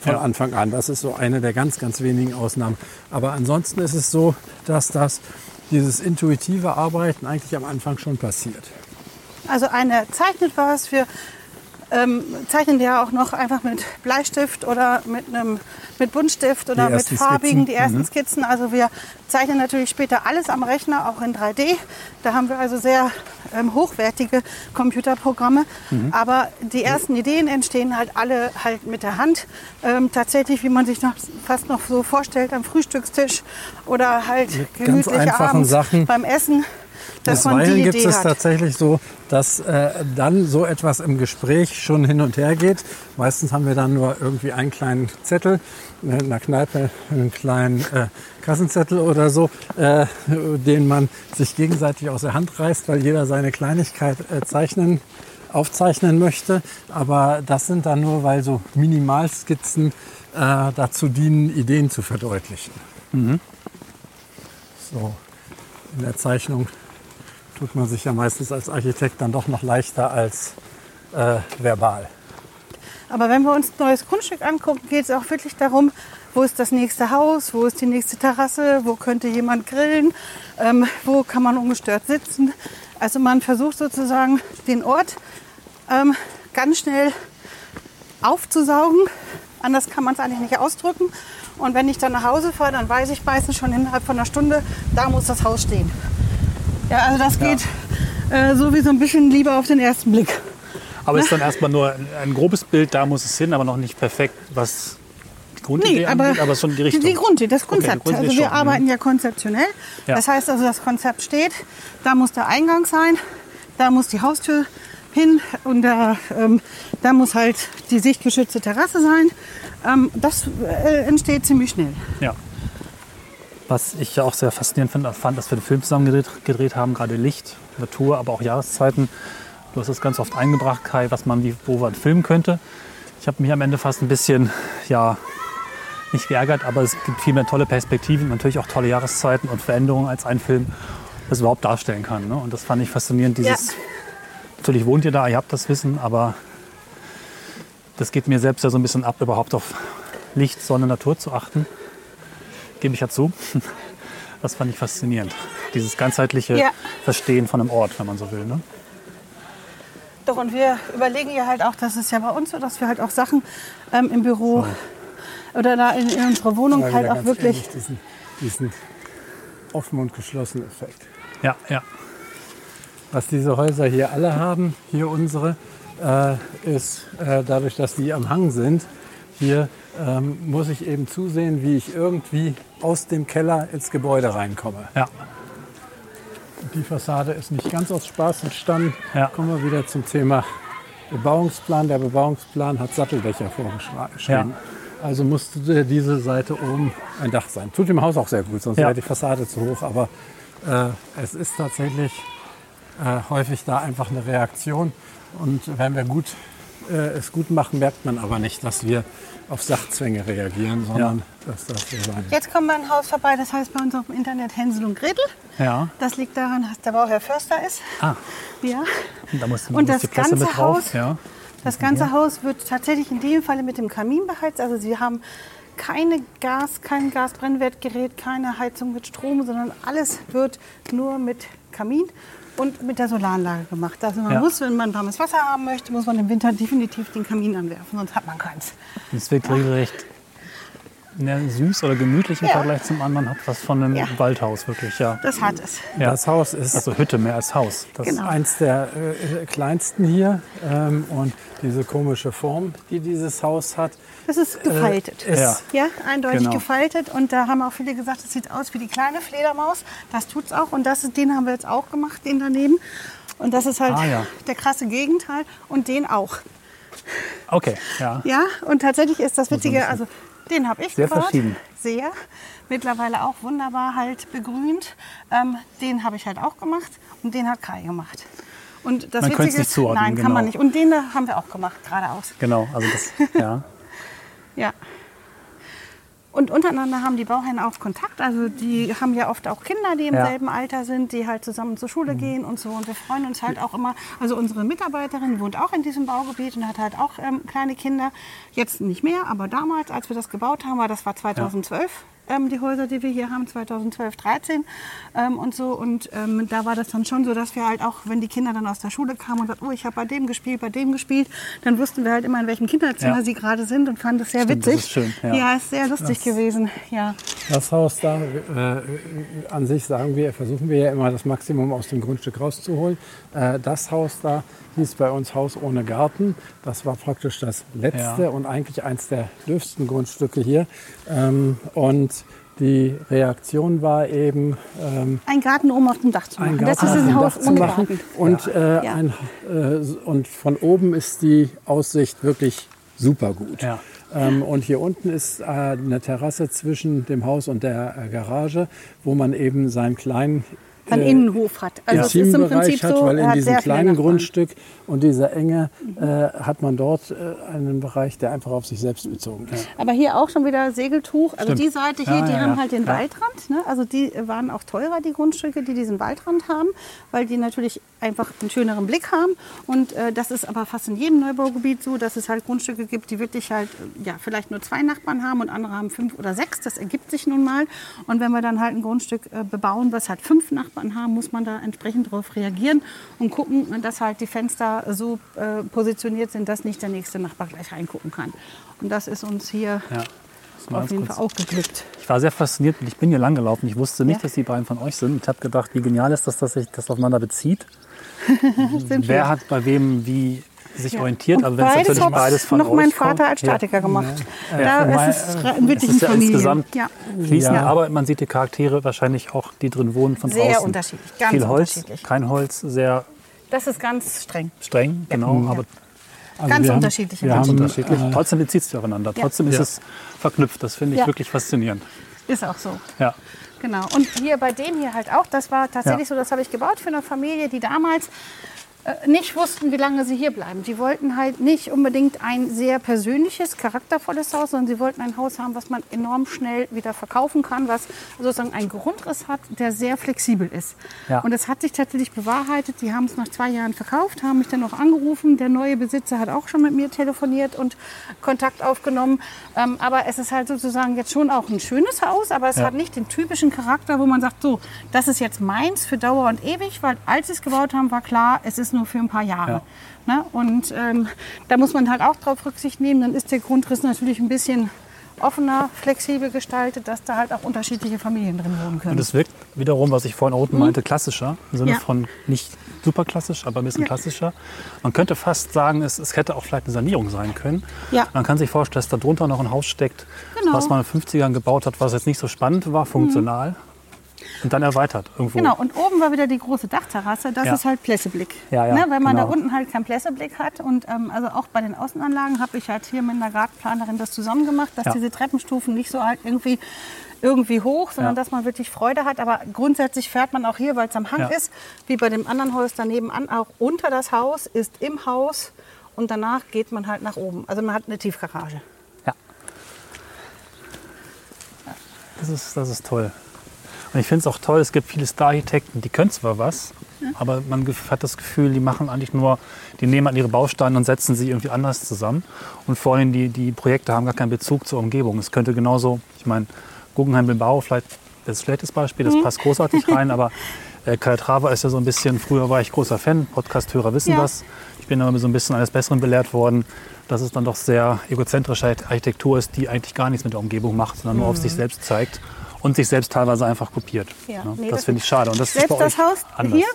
Speaker 5: von
Speaker 4: Ja.
Speaker 5: Anfang an. Das ist so eine der ganz, ganz wenigen Ausnahmen. Aber ansonsten ist es so, dass das dieses intuitive Arbeiten eigentlich am Anfang schon passiert.
Speaker 3: Also eine zeichnet was, wir ähm, zeichnen ja auch noch einfach mit Bleistift oder mit einem mit Buntstift oder
Speaker 5: Die
Speaker 3: mit farbigen,
Speaker 5: Skizzen.
Speaker 3: die ersten Skizzen. Also wir zeichnen natürlich später alles am Rechner, auch in 3D. Da haben wir also sehr ähm, hochwertige Computerprogramme. Aber die ersten Ideen entstehen halt alle halt mit der Hand. Ähm, tatsächlich, wie man sich noch, fast noch so vorstellt, am Frühstückstisch oder halt
Speaker 5: ganz
Speaker 3: gemütlich
Speaker 5: einfachen
Speaker 3: abends
Speaker 5: Sachen.
Speaker 3: beim Essen. Man
Speaker 5: Bisweilen gibt
Speaker 3: Idee
Speaker 5: es
Speaker 3: hat.
Speaker 5: tatsächlich so, dass äh, dann so etwas im Gespräch schon hin und her geht. Meistens haben wir dann nur irgendwie einen kleinen Zettel, äh, in der Kneipe einen kleinen äh, Kassenzettel oder so, äh, den man sich gegenseitig aus der Hand reißt, weil jeder seine Kleinigkeit äh, zeichnen, aufzeichnen möchte. Aber das sind dann nur, weil so Minimalskizzen äh, dazu dienen, Ideen zu verdeutlichen. So, in der Zeichnung tut man sich ja meistens als Architekt dann doch noch leichter als äh, verbal.
Speaker 3: Aber wenn wir uns ein neues Grundstück angucken, geht es auch wirklich darum, wo ist das nächste Haus, wo ist die nächste Terrasse, wo könnte jemand grillen, ähm, wo kann man ungestört sitzen. Also man versucht sozusagen den Ort ähm, ganz schnell aufzusaugen. Anders kann man es eigentlich nicht ausdrücken. Und wenn ich dann nach Hause fahre, dann weiß ich meistens schon innerhalb von einer Stunde, da muss das Haus stehen. Ja, also das geht äh, so wie so ein bisschen lieber auf den ersten Blick.
Speaker 4: Aber es ist dann erstmal nur ein, ein grobes Bild, da muss es hin, aber noch nicht perfekt, was die Grundidee
Speaker 3: Nee, aber,
Speaker 4: angeht, aber schon die Richtung.
Speaker 3: Die Grundidee, das
Speaker 4: Okay,
Speaker 3: Konzept.
Speaker 4: Grundidee
Speaker 3: also wir
Speaker 4: schon, mhm.
Speaker 3: arbeiten ja konzeptionell.
Speaker 4: Ja.
Speaker 3: Das heißt also, das Konzept steht, da muss der Eingang sein, da muss die Haustür hin und da, ähm, da muss halt die sichtgeschützte Terrasse sein. Ähm, das äh, entsteht ziemlich schnell.
Speaker 4: Ja. Was ich ja auch sehr faszinierend fand, fand dass wir den Film zusammen gedreht, gedreht haben, gerade Licht, Natur, aber auch Jahreszeiten. Du hast das ganz oft eingebracht, Kai, was man wie, wo man filmen könnte. Ich habe mich am Ende fast ein bisschen, ja, nicht geärgert, aber es gibt viel mehr tolle Perspektiven, natürlich auch tolle Jahreszeiten und Veränderungen als ein Film das überhaupt darstellen kann. Ne? Und das fand ich faszinierend. Dieses,
Speaker 3: Ja.
Speaker 4: Natürlich wohnt ihr da, ihr habt das Wissen, aber das geht mir selbst ja so ein bisschen ab, überhaupt auf Licht, Sonne, Natur zu achten gebe ich ja zu. Das fand ich faszinierend. Dieses ganzheitliche
Speaker 3: Ja.
Speaker 4: Verstehen von einem Ort, wenn man so will. Ne?
Speaker 3: Doch, und wir überlegen ja halt auch, das ist ja bei uns so, dass wir halt auch Sachen ähm, im Büro oder da in, in unserer Wohnung
Speaker 5: Mal
Speaker 3: halt auch wirklich
Speaker 5: ähnlich Diesen, diesen offen und geschlossenen Effekt.
Speaker 4: Ja, ja.
Speaker 5: Was diese Häuser hier alle haben, hier unsere, äh, ist äh, dadurch, dass die am Hang sind, hier ähm, muss ich eben zusehen, wie ich irgendwie aus dem Keller ins Gebäude reinkomme.
Speaker 4: ja.
Speaker 5: Die Fassade ist nicht ganz aus Spaß entstanden.
Speaker 4: Ja.
Speaker 5: Kommen wir wieder zum Thema Bebauungsplan. Der Bebauungsplan hat Satteldächer vorgeschrieben. Also musste diese Seite oben ein Dach sein. Tut dem Haus auch sehr gut, sonst
Speaker 4: Ja.
Speaker 5: wäre die Fassade zu hoch. Aber äh, es ist tatsächlich äh, häufig da einfach eine Reaktion. Und wenn wir gut, äh, es gut machen, merkt man aber nicht, dass wir auf Sachzwänge reagieren, sondern dass das so sein
Speaker 3: Jetzt kommen wir an ein Haus vorbei, das heißt bei uns auf dem Internet Hänsel und Gretel.
Speaker 4: ja.
Speaker 3: Das liegt daran, dass der Bauherr Förster ist.
Speaker 4: Ah,
Speaker 3: Ja.
Speaker 4: und da muss,
Speaker 3: Und das ganze. Haus-
Speaker 4: Ja.
Speaker 3: Das ganze Haus wird tatsächlich in dem Falle mit dem Kamin beheizt. Also Sie haben keine Gas, kein Gasbrennwertgerät, keine Heizung mit Strom, sondern alles wird nur mit Kamin und mit der Solaranlage gemacht. Also man
Speaker 4: Ja.
Speaker 3: muss, wenn man warmes Wasser haben möchte, muss man im Winter definitiv den Kamin anwerfen, sonst hat man keins.
Speaker 4: Und es wirkt regelrecht ne, süß oder gemütlich im
Speaker 3: Ja.
Speaker 4: Vergleich zum anderen. Hat was von einem
Speaker 3: Ja.
Speaker 4: Waldhaus, wirklich, ja.
Speaker 3: Das hat es.
Speaker 4: ja.
Speaker 5: Das Haus ist
Speaker 4: Also Hütte mehr als Haus. Das,
Speaker 3: Genau.
Speaker 5: eins der äh, kleinsten hier. Ähm, und diese komische Form, die dieses Haus hat,
Speaker 3: Das ist gefaltet.
Speaker 5: ist
Speaker 4: Ja.
Speaker 3: Ja, eindeutig
Speaker 4: Genau.
Speaker 3: gefaltet. Und da haben auch viele gesagt, es sieht aus wie die kleine Fledermaus. Das tut's auch. Und das ist, den haben wir jetzt auch gemacht, den daneben. Und das ist halt
Speaker 4: Ah, ja.
Speaker 3: der krasse Gegenteil. Und den auch.
Speaker 4: Okay, ja.
Speaker 3: Ja, und tatsächlich ist das Witzige, also den habe ich
Speaker 4: Sehr
Speaker 3: gebaut.
Speaker 4: verschieden.
Speaker 3: Sehr. Mittlerweile auch wunderbar halt begrünt. Ähm, den habe ich halt auch gemacht und den hat Kai gemacht. Und das
Speaker 4: Man
Speaker 3: Witzige
Speaker 4: nicht
Speaker 3: ist,
Speaker 4: zuordnen,
Speaker 3: nein, kann
Speaker 4: genau.
Speaker 3: man nicht. Und den da haben wir auch gemacht, geradeaus.
Speaker 4: Genau, also das, ja.
Speaker 3: Ja. Und untereinander haben die Bauherren auch Kontakt. Also die haben ja oft auch Kinder, die im
Speaker 4: Ja.
Speaker 3: selben Alter sind, die halt zusammen zur Schule gehen und so. Und wir freuen uns halt auch immer. Also unsere Mitarbeiterin wohnt auch in diesem Baugebiet und hat halt auch ähm, kleine Kinder. Jetzt nicht mehr, aber damals, als wir das gebaut haben, war das war 2012. Ähm, die Häuser, die wir hier haben, 2012, 13 ähm, und so. Und ähm, da war das dann schon so, dass wir halt auch, wenn die Kinder dann aus der Schule kamen und sagten, oh, ich habe bei dem gespielt, bei dem gespielt, dann wussten wir halt immer, in welchem Kinderzimmer
Speaker 4: Ja.
Speaker 3: sie gerade sind und fanden das sehr
Speaker 4: Stimmt, das
Speaker 3: witzig.
Speaker 4: ist schön, ja.
Speaker 3: ja, ist sehr lustig gewesen. Ja.
Speaker 5: Das Haus da, äh, an sich sagen wir, versuchen wir ja immer das Maximum aus dem Grundstück rauszuholen. Äh, das Haus da hieß bei uns Haus ohne Garten. Das war praktisch das letzte
Speaker 4: Ja.
Speaker 5: und eigentlich eins der dürfsten Grundstücke hier. Ähm, und die Reaktion war eben, ähm,
Speaker 3: Ein Garten oben auf dem Dach zu machen.
Speaker 5: ein
Speaker 3: das
Speaker 5: Garten
Speaker 3: ist
Speaker 5: auf
Speaker 3: ein
Speaker 5: dem
Speaker 3: Haus
Speaker 5: Dach zu
Speaker 3: ohne
Speaker 5: machen.
Speaker 3: Garten.
Speaker 5: Und, äh,
Speaker 3: Ja.
Speaker 5: ein, äh, und von oben ist die Aussicht wirklich super gut.
Speaker 4: Ja.
Speaker 5: Ähm, und hier unten ist äh, eine Terrasse zwischen dem Haus und der äh, Garage, wo man eben seinen kleinen
Speaker 3: Ein
Speaker 5: äh,
Speaker 3: Innenhof hat. Also es ist im Prinzip
Speaker 5: hat,
Speaker 3: so,
Speaker 5: weil in
Speaker 3: hat
Speaker 5: diesem kleinen. Grundstück und dieser Enge äh, hat man dort äh, einen Bereich, der einfach auf sich selbst bezogen ist.
Speaker 3: Aber hier auch schon wieder Segeltuch. Also
Speaker 4: Stimmt.
Speaker 3: die Seite hier,
Speaker 4: Ja,
Speaker 3: die
Speaker 4: ja,
Speaker 3: haben
Speaker 4: ja.
Speaker 3: halt den
Speaker 4: Ja.
Speaker 3: Waldrand. Ne? Also die waren auch teurer, die Grundstücke, die diesen Waldrand haben, weil die natürlich einfach einen schöneren Blick haben. Und äh, das ist aber fast in jedem Neubaugebiet so, dass es halt Grundstücke gibt, die wirklich halt äh, ja, vielleicht nur zwei Nachbarn haben und andere haben fünf oder sechs. Das ergibt sich nun mal. Und wenn wir dann halt ein Grundstück äh, bebauen, was halt fünf Nachbarn haben, muss man da entsprechend darauf reagieren und gucken, dass halt die Fenster so äh, positioniert sind, dass nicht der nächste Nachbar gleich reingucken kann. Und das ist uns hier
Speaker 4: ja.
Speaker 3: Auf jeden
Speaker 4: kurz.
Speaker 3: Fall auch geglückt.
Speaker 4: Ich war sehr fasziniert und ich bin hier lang gelaufen. Ich wusste nicht,
Speaker 3: Ja.
Speaker 4: dass die beiden von euch sind. Ich habe gedacht, wie genial ist das, dass sich das aufeinander bezieht. Wer hat bei wem wie sich
Speaker 3: Ja.
Speaker 4: orientiert?
Speaker 3: Und
Speaker 4: Also wenn es
Speaker 3: beides
Speaker 4: natürlich
Speaker 3: hat
Speaker 4: beides von
Speaker 3: noch mein
Speaker 4: kommt.
Speaker 3: Vater als
Speaker 4: Ja.
Speaker 3: Statiker gemacht.
Speaker 4: Ja,
Speaker 3: Da
Speaker 4: mein-
Speaker 3: ist es
Speaker 4: äh,
Speaker 3: wirklich
Speaker 4: es ist
Speaker 3: ein
Speaker 4: ja
Speaker 3: Familien.
Speaker 4: insgesamt
Speaker 3: Ja.
Speaker 4: fließend,
Speaker 3: Ja.
Speaker 4: aber man sieht die Charaktere wahrscheinlich auch, die drin wohnen, von
Speaker 3: Sehr
Speaker 4: draußen.
Speaker 3: unterschiedlich, ganz
Speaker 4: Viel Holz,
Speaker 3: unterschiedlich.
Speaker 4: kein Holz, sehr
Speaker 3: Das ist ganz streng.
Speaker 4: streng, genau, aber
Speaker 5: Also
Speaker 3: Ganz
Speaker 5: wir haben-
Speaker 3: unterschiedliche
Speaker 5: wir
Speaker 4: ganz
Speaker 5: haben,
Speaker 4: unterschiedlich.
Speaker 5: äh,
Speaker 4: Trotzdem bezieht es sich aufeinander.
Speaker 3: Ja.
Speaker 4: Trotzdem ist
Speaker 5: Ja.
Speaker 4: es verknüpft. Das finde ich
Speaker 3: Ja.
Speaker 4: wirklich faszinierend.
Speaker 3: Ist auch so.
Speaker 4: Ja.
Speaker 3: Genau. Und hier bei dem hier halt auch, das war tatsächlich
Speaker 4: Ja.
Speaker 3: so, das habe ich gebaut für eine Familie, die damals nicht wussten, wie lange sie hier bleiben. Die wollten halt nicht unbedingt ein sehr persönliches, charaktervolles Haus, sondern sie wollten ein Haus haben, was man enorm schnell wieder verkaufen kann, was sozusagen einen Grundriss hat, der sehr flexibel ist.
Speaker 4: Ja.
Speaker 3: Und es hat sich tatsächlich bewahrheitet. Die haben es nach zwei Jahren verkauft, haben mich dann noch angerufen. Der neue Besitzer hat auch schon mit mir telefoniert und Kontakt aufgenommen. Ähm, aber es ist halt sozusagen jetzt schon auch ein schönes Haus, aber es
Speaker 4: Ja.
Speaker 3: hat nicht den typischen Charakter, wo man sagt, so, das ist jetzt meins für Dauer und ewig, weil als sie es gebaut haben, war klar, es ist nur für ein paar Jahre. Ne? Und ähm, da muss man halt auch drauf Rücksicht nehmen. Dann ist der Grundriss natürlich ein bisschen offener, flexibel gestaltet, dass da halt auch unterschiedliche Familien drin wohnen können.
Speaker 4: Und es wirkt wiederum, was ich vorhin unten meinte, klassischer. Im Sinne
Speaker 3: Mhm. Ja.
Speaker 4: von nicht super klassisch, aber ein bisschen
Speaker 3: Ja.
Speaker 4: klassischer. Man könnte fast sagen, es, es hätte auch vielleicht eine Sanierung sein können.
Speaker 3: Ja.
Speaker 4: Man kann sich vorstellen, dass da drunter noch ein Haus steckt,
Speaker 3: Genau.
Speaker 4: was man in den 50ern gebaut hat, was jetzt nicht so spannend war, funktional. Und dann erweitert irgendwo.
Speaker 3: Genau, und oben war wieder die große Dachterrasse. Das
Speaker 4: Ja.
Speaker 3: ist halt Plässeblick.
Speaker 4: Ja, ja,
Speaker 3: ne, weil man
Speaker 4: genau.
Speaker 3: da unten halt keinen Plässeblick hat. Und ähm, also auch bei den Außenanlagen habe ich halt hier mit einer Gartenplanerin das zusammen gemacht, dass
Speaker 4: Ja.
Speaker 3: diese Treppenstufen nicht so halt irgendwie, irgendwie hoch, sondern
Speaker 4: Ja.
Speaker 3: dass man wirklich Freude hat. Aber grundsätzlich fährt man auch hier, weil es am Hang
Speaker 4: Ja.
Speaker 3: ist, wie bei dem anderen Haus daneben an, auch unter das Haus, ist im Haus und danach geht man halt nach oben. Also man hat eine Tiefgarage.
Speaker 4: Ja. Das ist, das ist toll. Und ich finde es auch toll, es gibt viele Star-Architekten, die können zwar was, aber man hat das Gefühl, die machen eigentlich nur, die nehmen an ihre Bausteine und setzen sie irgendwie anders zusammen. Und vor allem die, die Projekte haben gar keinen Bezug zur Umgebung. Es könnte genauso, ich meine, Guggenheim Bilbao, vielleicht das schlechtes Beispiel, das passt großartig rein, aber äh, Calatrava ist ja so ein bisschen, früher war ich großer Fan, Podcast-Hörer wissen
Speaker 3: Ja.
Speaker 4: das. Ich bin aber so ein bisschen eines Besseren belehrt worden, dass es dann doch sehr egozentrische Architektur ist, die eigentlich gar nichts mit der Umgebung macht, sondern nur auf sich selbst zeigt und sich selbst teilweise einfach kopiert.
Speaker 3: Ja,
Speaker 4: Ne?
Speaker 3: nee,
Speaker 4: das
Speaker 3: das-
Speaker 4: finde ich schade. Und das ist
Speaker 3: Selbst
Speaker 4: bei
Speaker 3: das Haus
Speaker 4: anders.
Speaker 3: hier,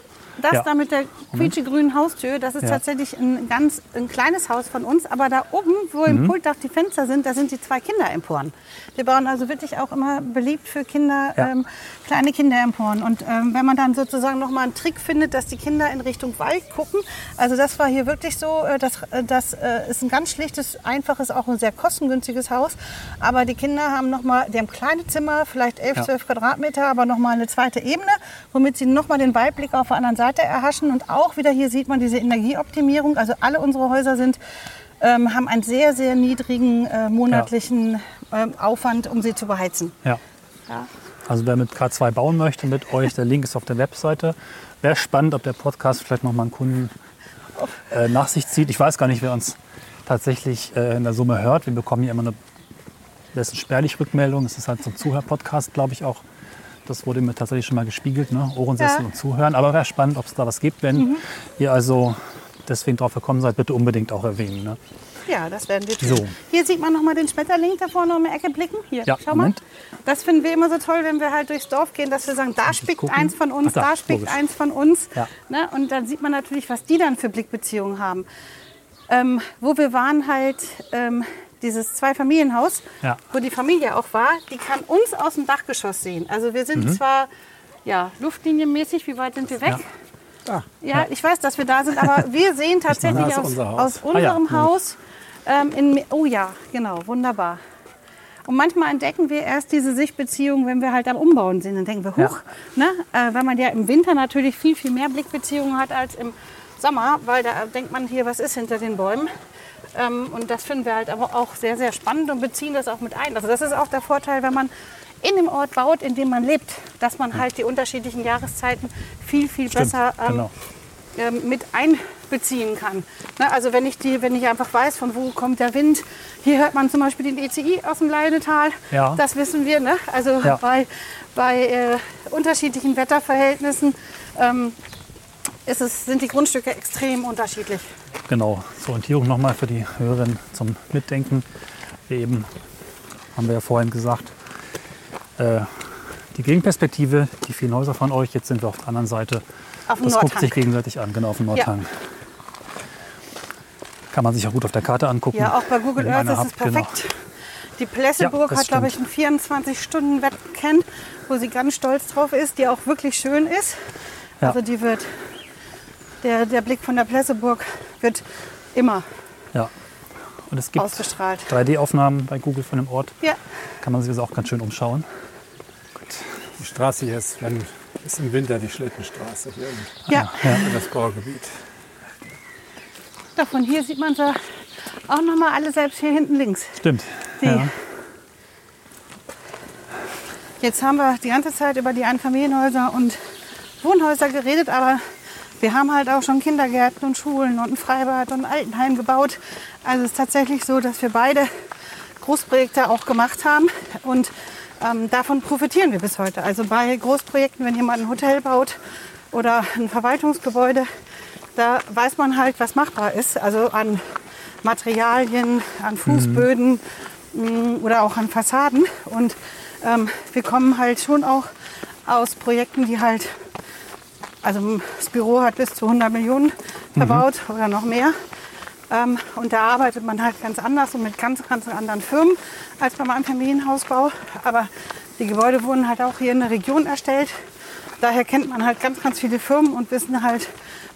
Speaker 3: das
Speaker 4: Ja.
Speaker 3: da mit der quietschegrünen Haustür, das ist
Speaker 4: Ja.
Speaker 3: tatsächlich ein ganz ein kleines Haus von uns. Aber da oben, wo im Pultdach die Fenster sind, da sind die zwei Kinderemporen. Wir bauen also wirklich auch immer beliebt für Kinder
Speaker 4: Ja.
Speaker 3: ähm, kleine Kinderemporen. Und ähm, wenn man dann sozusagen noch mal einen Trick findet, dass die Kinder in Richtung Wald gucken, also das war hier wirklich so, äh, das, äh, das äh, ist ein ganz schlichtes, einfaches, auch ein sehr kostengünstiges Haus. Aber die Kinder haben noch mal, die haben kleine Zimmer, vielleicht 11,
Speaker 4: Ja.
Speaker 3: 12 Quadratmeter, aber noch mal eine zweite Ebene, womit sie noch mal den Weitblick auf der anderen Seite erhaschen. Und auch wieder hier sieht man diese Energieoptimierung. Also alle unsere Häuser sind, ähm, haben einen sehr, sehr niedrigen äh, monatlichen ähm, Aufwand, um sie zu beheizen.
Speaker 4: Ja.
Speaker 3: Ja.
Speaker 4: Also wer mit K2 bauen möchte mit euch, der Link ist auf der Webseite. Wäre spannend, ob der Podcast vielleicht noch mal einen Kunden äh, nach sich zieht. Ich weiß gar nicht, wer uns tatsächlich äh, in der Summe hört. Wir bekommen hier immer eine das ist spärlich Rückmeldung. Es ist halt so ein Zuhörpodcast, glaube ich auch. Das wurde mir tatsächlich schon mal gespiegelt, ne? Ohrensessel
Speaker 3: Ja.
Speaker 4: und Zuhören. Aber wäre spannend, ob es da was gibt. Wenn ihr also deswegen drauf gekommen seid, bitte unbedingt auch erwähnen. Ne?
Speaker 3: Ja, das werden wir tun.
Speaker 4: So.
Speaker 3: Hier sieht man noch mal den Schmetterling da vorne um die Ecke blicken. Hier,
Speaker 4: Ja,
Speaker 3: schau mal.
Speaker 4: Moment.
Speaker 3: Das finden wir immer so toll, wenn wir halt durchs Dorf gehen, dass wir sagen, da spickt eins von uns,
Speaker 4: Ach, da,
Speaker 3: da, spickt
Speaker 4: logisch.
Speaker 3: eins von uns.
Speaker 4: Ja.
Speaker 3: Ne? Und dann sieht man natürlich, was die dann für Blickbeziehungen haben. Ähm, wo wir waren halt, ähm, dieses Zweifamilienhaus,
Speaker 4: Ja.
Speaker 3: wo die Familie auch war, die kann uns aus dem Dachgeschoss sehen. Also wir
Speaker 4: Mhm.
Speaker 3: sind zwar ja, luftlinienmäßig, wie weit sind wir weg?
Speaker 5: Ah,
Speaker 3: Ja, ich weiß, dass wir da sind, aber wir sehen tatsächlich aus, aus
Speaker 4: Ah ja,
Speaker 3: unserem
Speaker 4: gut.
Speaker 3: Haus. Ähm, in, oh ja, genau, wunderbar. Und manchmal entdecken wir erst diese Sichtbeziehung, wenn wir halt am Umbauen sind. Dann denken wir,
Speaker 4: Ja.
Speaker 3: huch, ne? äh, weil man ja im Winter natürlich viel, viel mehr Blickbeziehungen hat als im Sommer, weil da denkt man hier, was ist hinter den Bäumen. Ähm, und das finden wir halt aber auch sehr, sehr spannend und beziehen das auch mit ein. Also das ist auch der Vorteil, wenn man in dem Ort baut, in dem man lebt, dass man halt die unterschiedlichen Jahreszeiten viel, viel
Speaker 4: Stimmt,
Speaker 3: besser ähm,
Speaker 4: genau.
Speaker 3: Ähm, mit einbeziehen kann. Ne, also wenn ich, die, wenn ich einfach weiß, von wo kommt der Wind. Hier hört man zum Beispiel den ECI aus dem Leinetal.
Speaker 4: Ja.
Speaker 3: Das wissen wir. Ne? Also
Speaker 4: Ja.
Speaker 3: bei, bei äh, unterschiedlichen Wetterverhältnissen ähm, ist es, sind die Grundstücke extrem unterschiedlich.
Speaker 4: Genau, zur Orientierung nochmal für die Hörerinnen zum Mitdenken. Wir eben, haben wir ja vorhin gesagt, äh, die Gegenperspektive, die vielen Häuser von euch, jetzt sind wir auf der anderen Seite.
Speaker 3: Auf dem
Speaker 4: Das guckt sich gegenseitig an, genau auf dem Nordhang. Kann man sich auch gut auf der Karte angucken.
Speaker 3: Ja, auch bei Google Earth ist es
Speaker 4: genau.
Speaker 3: perfekt. Die Plesseburg
Speaker 4: Ja, das
Speaker 3: hat, glaube ich,
Speaker 4: stimmt.
Speaker 3: einen 24-Stunden-Wettcan, wo sie ganz stolz drauf ist, die auch wirklich schön ist.
Speaker 4: Ja.
Speaker 3: Also die wird, der, der Blick von der Plesseburg wird immer
Speaker 4: Ja. Und es gibt
Speaker 3: ausgestrahlt.
Speaker 4: 3D-Aufnahmen bei Google von dem Ort.
Speaker 3: Ja,
Speaker 4: Kann man sich also auch ganz schön umschauen.
Speaker 5: die Straße hier ist, wenn, ist im Winter die Schlittenstraße hier im-
Speaker 3: ja.
Speaker 5: in das Baugebiet.
Speaker 3: Doch, von hier sieht man sie auch noch mal alle selbst hier hinten links.
Speaker 4: Stimmt.
Speaker 3: Die.
Speaker 4: Ja.
Speaker 3: Jetzt haben wir die ganze Zeit über die Einfamilienhäuser und Wohnhäuser geredet, aber wir haben halt auch schon Kindergärten und Schulen und ein Freibad und ein Altenheim gebaut. Also es ist tatsächlich so, dass wir beide Großprojekte auch gemacht haben und ähm, davon profitieren wir bis heute. Also bei Großprojekten, wenn jemand ein Hotel baut oder ein Verwaltungsgebäude, da weiß man halt, was machbar ist. Also an Materialien, an Fußböden mh, oder auch an Fassaden. Und ähm, wir kommen halt schon auch aus Projekten, die halt, also das Büro hat bis zu 100 Millionen verbaut oder noch mehr. Ähm, und da arbeitet man halt ganz anders und mit ganz, ganz anderen Firmen als beim Einfamilienhausbau. Aber die Gebäude wurden halt auch hier in der Region erstellt. Daher kennt man halt ganz, ganz viele Firmen und wissen halt,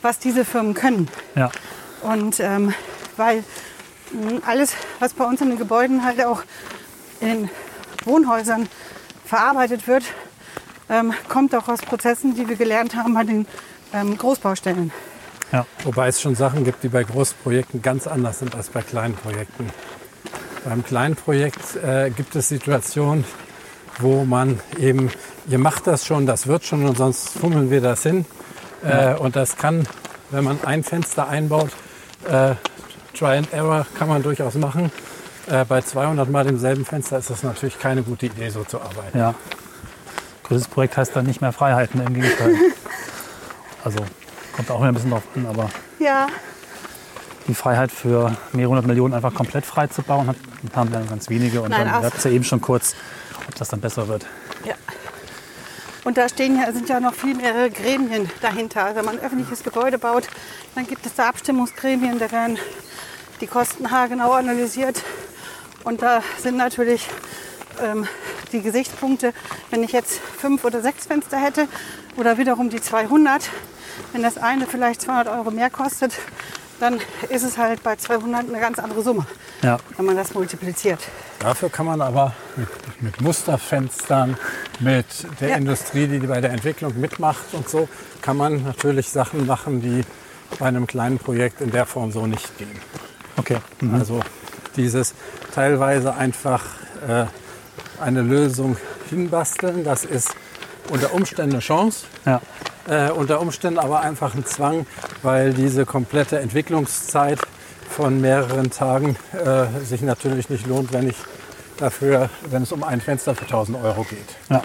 Speaker 3: was diese Firmen können.
Speaker 4: Ja.
Speaker 3: Und ähm, weil mh, alles, was bei uns in den Gebäuden halt auch in den Wohnhäusern verarbeitet wird, ähm, kommt auch aus Prozessen, die wir gelernt haben bei den ähm, Großbaustellen.
Speaker 4: Ja.
Speaker 5: Wobei es schon Sachen gibt, die bei Großprojekten ganz anders sind als bei kleinen Projekten. Beim kleinen Projekt äh, gibt es Situationen, wo man eben, ihr macht das schon, das wird schon und sonst fummeln wir das hin. Äh, und das kann, wenn man ein Fenster einbaut, äh, Try and Error kann man durchaus machen. Äh, bei 200 Mal demselben Fenster ist das natürlich keine gute Idee, so zu arbeiten.
Speaker 4: Ja. Größtes Projekt heißt dann nicht mehr Freiheiten, im Gegenteil. Also kommt auch wieder ein bisschen drauf an, aber
Speaker 3: Ja,
Speaker 4: die Freiheit für mehrere hundert Millionen einfach komplett frei zu bauen, hat, haben dann ganz wenige. Und
Speaker 3: Nein,
Speaker 4: dann gab es ja eben schon kurz, ob das dann besser wird.
Speaker 3: ja. Und da stehen ja, sind ja noch viel mehrere Gremien dahinter. Also wenn man ein öffentliches Gebäude baut, dann gibt es da Abstimmungsgremien, da werden die Kosten haargenau analysiert. Und da sind natürlich ähm, die Gesichtspunkte, wenn ich jetzt fünf oder sechs Fenster hätte oder wiederum die 200, wenn das eine vielleicht 200 Euro mehr kostet, dann ist es halt bei 200 eine ganz andere Summe,
Speaker 4: Ja.
Speaker 3: wenn man das multipliziert.
Speaker 5: Dafür kann man aber mit, mit Musterfenstern, mit der
Speaker 3: Ja.
Speaker 5: Industrie, die bei der Entwicklung mitmacht und so, kann man natürlich Sachen machen, die bei einem kleinen Projekt in der Form so nicht gehen.
Speaker 4: Okay. Mhm.
Speaker 5: Also dieses teilweise einfach äh, eine Lösung hinbasteln, das ist unter Umständen eine Chance,
Speaker 4: Ja.
Speaker 5: Äh, unter Umständen aber einfach ein Zwang, weil diese komplette Entwicklungszeit von mehreren Tagen äh, sich natürlich nicht lohnt, wenn ich dafür, wenn es um ein Fenster für 1000 Euro geht.
Speaker 4: Ja.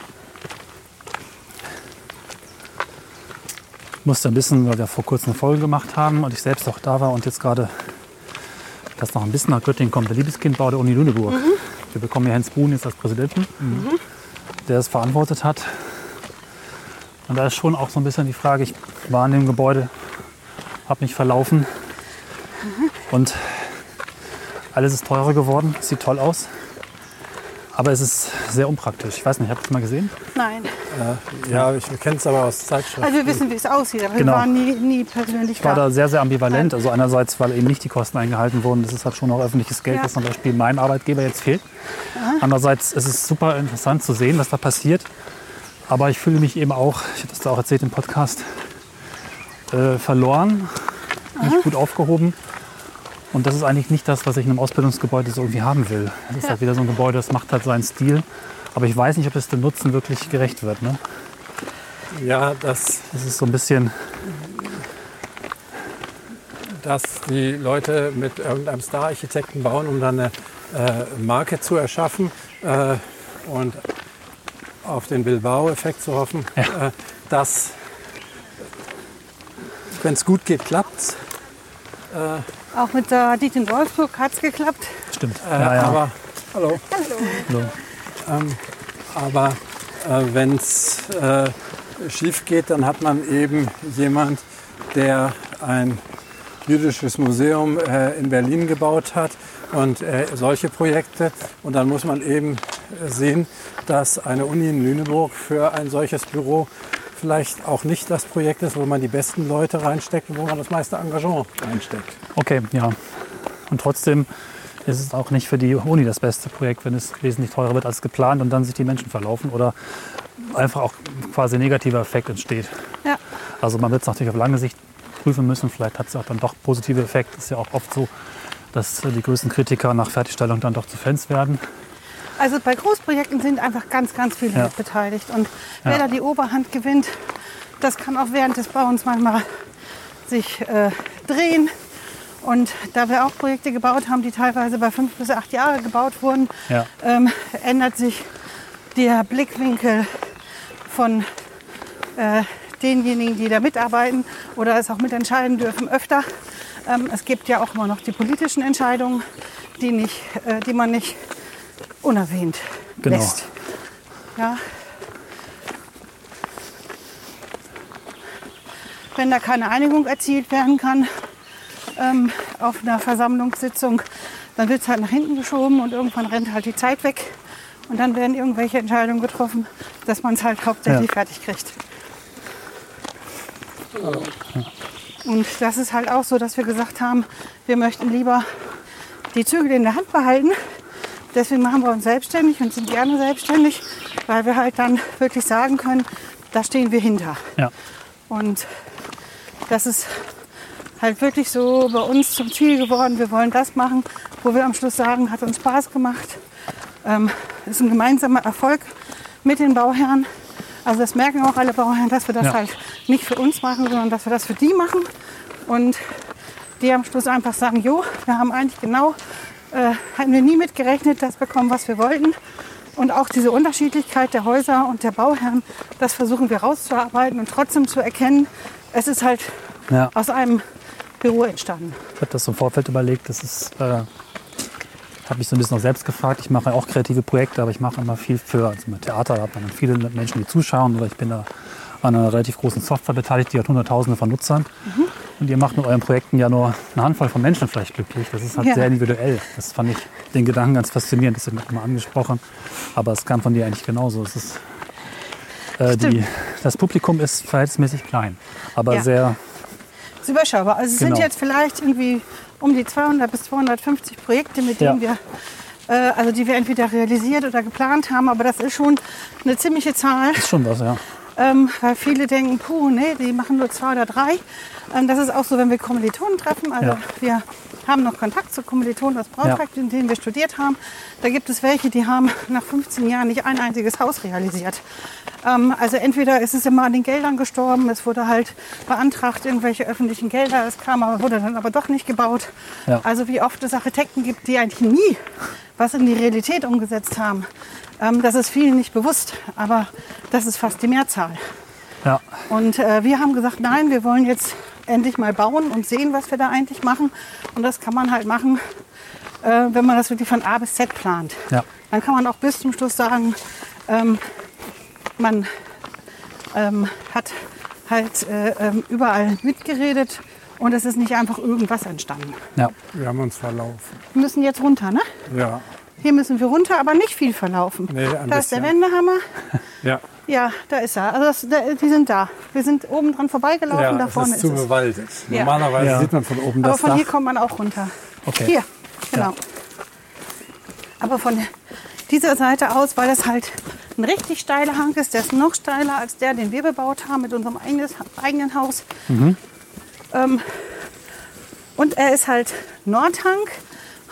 Speaker 4: Ich musste ein bisschen, weil wir vor kurzem eine Folge gemacht haben und ich selbst auch da war und jetzt gerade das noch ein bisschen nach Göttingen kommt, der Liebeskindbau der Uni Lüneburg. Wir bekommen hier Hens Buhn jetzt als Präsidenten, der es verantwortet hat. Und da ist schon auch so ein bisschen die Frage, ich war in dem Gebäude, habe mich verlaufen und alles ist teurer geworden, sieht toll aus. Aber es ist sehr unpraktisch. Ich weiß nicht, habt ihr es mal gesehen?
Speaker 3: Nein.
Speaker 5: Ja, ich kenne es aber aus Zeitschriften.
Speaker 3: Also wir wissen, wie es aussieht, aber
Speaker 4: Genau.
Speaker 3: wir waren nie, nie persönlich
Speaker 4: Ich war
Speaker 3: da.
Speaker 4: da sehr, sehr ambivalent. Also einerseits, weil eben nicht die Kosten eingehalten wurden. Das ist halt schon auch öffentliches Geld,
Speaker 3: Ja.
Speaker 4: das zum Beispiel meinem Arbeitgeber jetzt fehlt. Andererseits ist es super interessant zu sehen, was da passiert. Aber ich fühle mich eben auch, ich habe das da auch erzählt im Podcast, äh, verloren, nicht gut aufgehoben. Und das ist eigentlich nicht das, was ich in einem Ausbildungsgebäude so irgendwie haben will. Ist
Speaker 3: Ja.
Speaker 4: halt wieder so ein Gebäude, das macht halt seinen Stil. Aber ich weiß nicht, ob es dem Nutzen wirklich gerecht wird. Ne?
Speaker 5: Ja, dass,
Speaker 4: Das ist so ein bisschen,
Speaker 5: dass die Leute mit irgendeinem Star-Architekten bauen, um dann eine äh, Marke zu erschaffen äh, und auf den Bilbao-Effekt zu hoffen, äh, dass, wenn es gut geht, klappt
Speaker 3: Auch mit der Diet in Wolfsburg hat es geklappt.
Speaker 4: stimmt.
Speaker 5: Äh,
Speaker 4: ja, ja.
Speaker 5: Aber, hallo.
Speaker 4: So.
Speaker 5: Aber äh, wenn es äh, schief geht, dann hat man eben jemand, der ein jüdisches Museum äh, in Berlin gebaut hat und äh, solche Projekte. Und dann muss man eben äh, sehen, dass eine Uni in Lüneburg für ein solches Büro vielleicht auch nicht das Projekt ist, wo man die besten Leute reinsteckt und wo man das meiste Engagement reinsteckt.
Speaker 4: Okay, ja. Und trotzdem ist es auch nicht für die Uni das beste Projekt, wenn es wesentlich teurer wird als geplant und dann sich die Menschen verlaufen oder einfach auch quasi ein negativer Effekt entsteht.
Speaker 3: Ja.
Speaker 4: Also man wird es natürlich auf lange Sicht prüfen müssen. Vielleicht hat es auch dann doch positive Effekte. Ist ja auch oft so, dass die größten Kritiker nach Fertigstellung dann doch zu Fans werden.
Speaker 3: Also bei Großprojekten sind einfach ganz, ganz viele
Speaker 4: Ja.
Speaker 3: beteiligt. Und wer
Speaker 4: Ja.
Speaker 3: da die Oberhand gewinnt, das kann auch während des Bauens manchmal sich äh, drehen. Und da wir auch Projekte gebaut haben, die teilweise bei fünf bis acht Jahre gebaut wurden,
Speaker 4: Ja.
Speaker 3: ähm, ändert sich der Blickwinkel von äh, denjenigen, die da mitarbeiten oder es auch mitentscheiden dürfen, öfter. Ähm, es gibt ja auch immer noch die politischen Entscheidungen, die, nicht, äh, die man nicht unerwähnt
Speaker 4: Genau.
Speaker 3: lässt. Ja. Wenn da keine Einigung erzielt werden kann ähm, auf einer Versammlungssitzung, dann wird es halt nach hinten geschoben und irgendwann rennt halt die Zeit weg. Und dann werden irgendwelche Entscheidungen getroffen, dass man es halt hauptsächlich
Speaker 4: Ja.
Speaker 3: fertig kriegt. Und das ist halt auch so, dass wir gesagt haben, wir möchten lieber die Zügel in der Hand behalten. Deswegen machen wir uns selbstständig und sind gerne selbstständig, weil wir halt dann wirklich sagen können, da stehen wir hinter.
Speaker 4: Ja.
Speaker 3: Und das ist halt wirklich so bei uns zum Ziel geworden. Wir wollen das machen, wo wir am Schluss sagen, hat uns Spaß gemacht. Ähm, ist ein gemeinsamer Erfolg mit den Bauherren. Also das merken auch alle Bauherren, dass wir das
Speaker 4: Ja.
Speaker 3: halt nicht für uns machen, sondern dass wir das für die machen. Und die am Schluss einfach sagen, jo, wir haben eigentlich genau, äh, hatten wir nie mit gerechnet, das bekommen, was wir wollten. Und auch diese Unterschiedlichkeit der Häuser und der Bauherren, das versuchen wir rauszuarbeiten und trotzdem zu erkennen, es ist halt
Speaker 4: Ja.
Speaker 3: aus einem Büro entstanden.
Speaker 4: Ich habe das im Vorfeld überlegt. Das ist, äh, habe mich so ein bisschen auch selbst gefragt. Ich mache auch kreative Projekte, aber ich mache immer viel für also mit Theater. Da hat man dann viele Menschen, die zuschauen. Oder ich bin da an einer relativ großen Software beteiligt, die hat Hunderttausende von Nutzern. Und ihr macht mit euren Projekten ja nur eine Handvoll von Menschen vielleicht glücklich. Das ist halt
Speaker 3: Ja.
Speaker 4: sehr individuell. Das fand ich den Gedanken ganz faszinierend. Das wird immer angesprochen. Aber es kam von dir eigentlich genauso. Es ist, äh, die, das Publikum ist verhältnismäßig klein, aber
Speaker 3: Ja.
Speaker 4: sehr,
Speaker 3: ist überschaubar. Also es
Speaker 4: Genau.
Speaker 3: sind jetzt vielleicht irgendwie um die 200 bis 250 Projekte, mit denen
Speaker 4: Ja.
Speaker 3: wir, äh, also die wir entweder realisiert oder geplant haben. Aber das ist schon eine ziemliche Zahl,
Speaker 4: ist schon was, ja.
Speaker 3: Ähm, weil viele denken, puh, nee, die machen nur zwei oder drei. Ähm, das ist auch so, wenn wir Kommilitonen treffen. Also
Speaker 4: Ja.
Speaker 3: wir haben noch Kontakt zu Kommilitonen aus Braunschweig,
Speaker 4: Ja.
Speaker 3: in denen wir studiert haben. Da gibt es welche, die haben nach 15 Jahren nicht ein einziges Haus realisiert. Ähm, also entweder ist es immer an den Geldern gestorben, es wurde halt beantragt, irgendwelche öffentlichen Gelder, es kam, aber wurde dann aber doch nicht gebaut.
Speaker 4: Ja.
Speaker 3: Also wie oft es Architekten gibt, die eigentlich nie was in die Realität umgesetzt haben. Ähm, das ist vielen nicht bewusst, aber das ist fast die Mehrzahl.
Speaker 4: ja.
Speaker 3: Und äh, wir haben gesagt, nein, wir wollen jetzt endlich mal bauen und sehen, was wir da eigentlich machen. Und das kann man halt machen, äh, wenn man das wirklich von A bis Z plant.
Speaker 4: Ja.
Speaker 3: Dann kann man auch bis zum Schluss sagen, ähm, man ähm, hat halt äh, ähm, überall mitgeredet und es ist nicht einfach irgendwas entstanden.
Speaker 4: ja.
Speaker 5: Wir haben uns verlaufen.
Speaker 3: Wir müssen jetzt runter, ne?
Speaker 5: Ja,
Speaker 3: Hier müssen wir runter, aber nicht viel verlaufen.
Speaker 5: Nee,
Speaker 3: da ist der. Wendehammer.
Speaker 5: ja.
Speaker 3: Ja, da ist er. Also das, da, die sind da. Wir sind oben dran vorbeigelaufen,
Speaker 5: ja
Speaker 3: da vorne
Speaker 5: ist zu
Speaker 3: ist es.
Speaker 5: bewaldet.
Speaker 3: Ja.
Speaker 5: Normalerweise
Speaker 4: Ja.
Speaker 5: sieht man von oben
Speaker 3: Aber
Speaker 5: das
Speaker 3: von
Speaker 5: Dach.
Speaker 3: hier kommt man auch runter.
Speaker 4: Okay.
Speaker 3: Hier, genau. Aber von dieser Seite aus, weil das halt ein richtig steiler Hang ist, der ist noch steiler als der, den wir bebaut haben mit unserem eigenes, eigenen Haus. Ähm, und er ist halt Nordhang,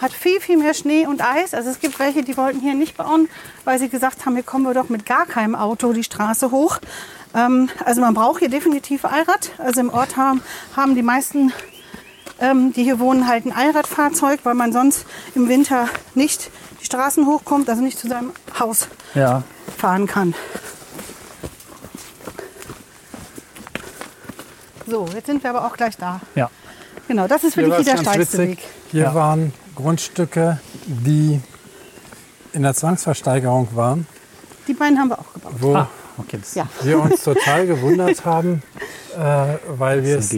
Speaker 3: hat viel, viel mehr Schnee und Eis. Also es gibt welche, die wollten hier nicht bauen, weil sie gesagt haben, hier kommen wir doch mit gar keinem Auto die Straße hoch. Ähm, also man braucht hier definitiv Allrad. Also im Ort haben, haben die meisten ähm, die hier wohnen, halt ein Allradfahrzeug, weil man sonst im Winter nicht die Straßen hochkommt, also nicht zu seinem Haus
Speaker 4: ja.
Speaker 3: fahren kann. So, jetzt sind wir aber auch gleich da.
Speaker 4: ja.
Speaker 3: Genau, das ist wirklich der steilste. Weg.
Speaker 5: Hier
Speaker 4: Ja.
Speaker 5: waren Grundstücke, die in der Zwangsversteigerung waren,
Speaker 3: Die beiden haben wir auch gebaut.
Speaker 5: wo
Speaker 4: Ah, okay. Das
Speaker 3: Ja.
Speaker 5: wir uns total gewundert haben, äh, weil wir es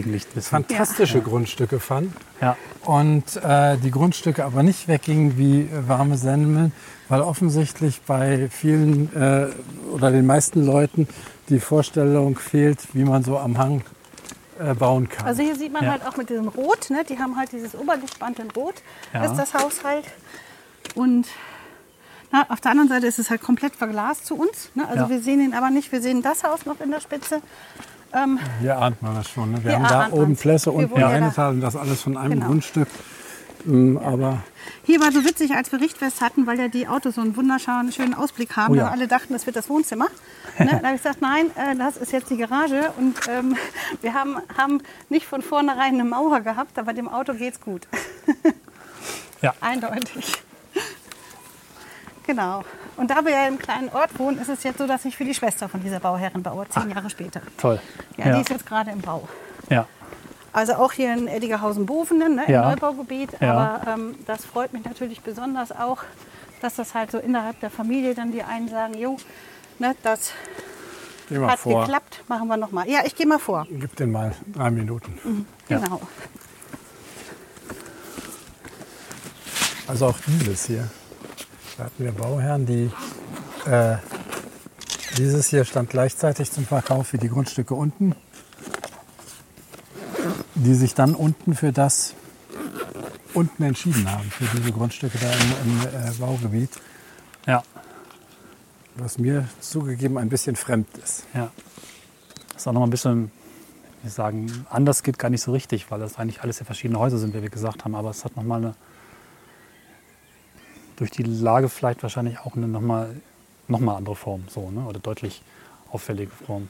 Speaker 5: fantastische Grundstücke fanden.
Speaker 4: Ja.
Speaker 5: Und äh, die Grundstücke aber nicht weggingen wie warme Semmeln, weil offensichtlich bei vielen äh, oder den meisten Leuten die Vorstellung fehlt, wie man so am Hang äh, bauen kann.
Speaker 3: Also hier sieht man
Speaker 4: Ja.
Speaker 3: halt auch mit diesem Rot, ne? die haben halt dieses Oberlichtband in Rot,
Speaker 4: Ja.
Speaker 3: ist das Haus halt. Und na, auf der anderen Seite ist es halt komplett verglast zu uns. Ne? Also
Speaker 4: Ja.
Speaker 3: wir sehen ihn aber nicht, wir sehen das Haus noch in der Spitze. Ähm,
Speaker 5: Hier ahnt man das schon. Ne? Wir haben da oben und
Speaker 3: wohnen ja da.
Speaker 5: Rheinetal und das alles von einem
Speaker 3: Genau.
Speaker 5: Grundstück. Mm, Aber
Speaker 3: Hier war so witzig, als wir Richtfest hatten, weil ja die Autos so einen wunderschönen schönen Ausblick haben.
Speaker 4: Oh ja.
Speaker 3: Alle dachten, das wird das Wohnzimmer. ne? Da habe ich gesagt, nein, äh, das ist jetzt die Garage. Und ähm, wir haben, haben nicht von vornherein eine Mauer gehabt, aber dem Auto geht's gut.
Speaker 4: Ja.
Speaker 3: Eindeutig. Genau. Und da wir ja im kleinen Ort wohnen, ist es jetzt so, dass ich für die Schwester von dieser Bauherrin baue, zehn Jahre später.
Speaker 4: Toll.
Speaker 3: Ja,
Speaker 4: Ja.
Speaker 3: die ist jetzt gerade im Bau.
Speaker 4: ja.
Speaker 3: Also auch hier in Eddigerhausen-Bovenen, ne, im
Speaker 4: Ja.
Speaker 3: Neubaugebiet.
Speaker 4: Ja.
Speaker 3: Aber ähm, das freut mich natürlich besonders auch, dass das halt so innerhalb der Familie dann die einen sagen, jo, ne, das hat
Speaker 5: vor.
Speaker 3: geklappt, machen wir nochmal. Ja, ich gehe mal vor.
Speaker 5: Gib den mal drei Minuten.
Speaker 4: Ja.
Speaker 3: Genau.
Speaker 5: Also auch dieses hier. Da hatten wir Bauherren, die äh, dieses hier stand gleichzeitig zum Verkauf wie die Grundstücke unten, die sich dann unten für das unten entschieden haben, für diese Grundstücke da im, im äh, Baugebiet,
Speaker 4: Ja.
Speaker 5: was mir zugegeben ein bisschen fremd ist.
Speaker 4: Ja. Das ist auch noch mal ein bisschen, wie sagen, anders geht gar nicht so richtig, weil das eigentlich alles ja verschiedene Häuser sind, wie wir gesagt haben. Aber es hat noch mal eine, durch die Lage vielleicht wahrscheinlich auch eine noch mal, noch mal andere Form, so, ne? oder deutlich auffällige Form.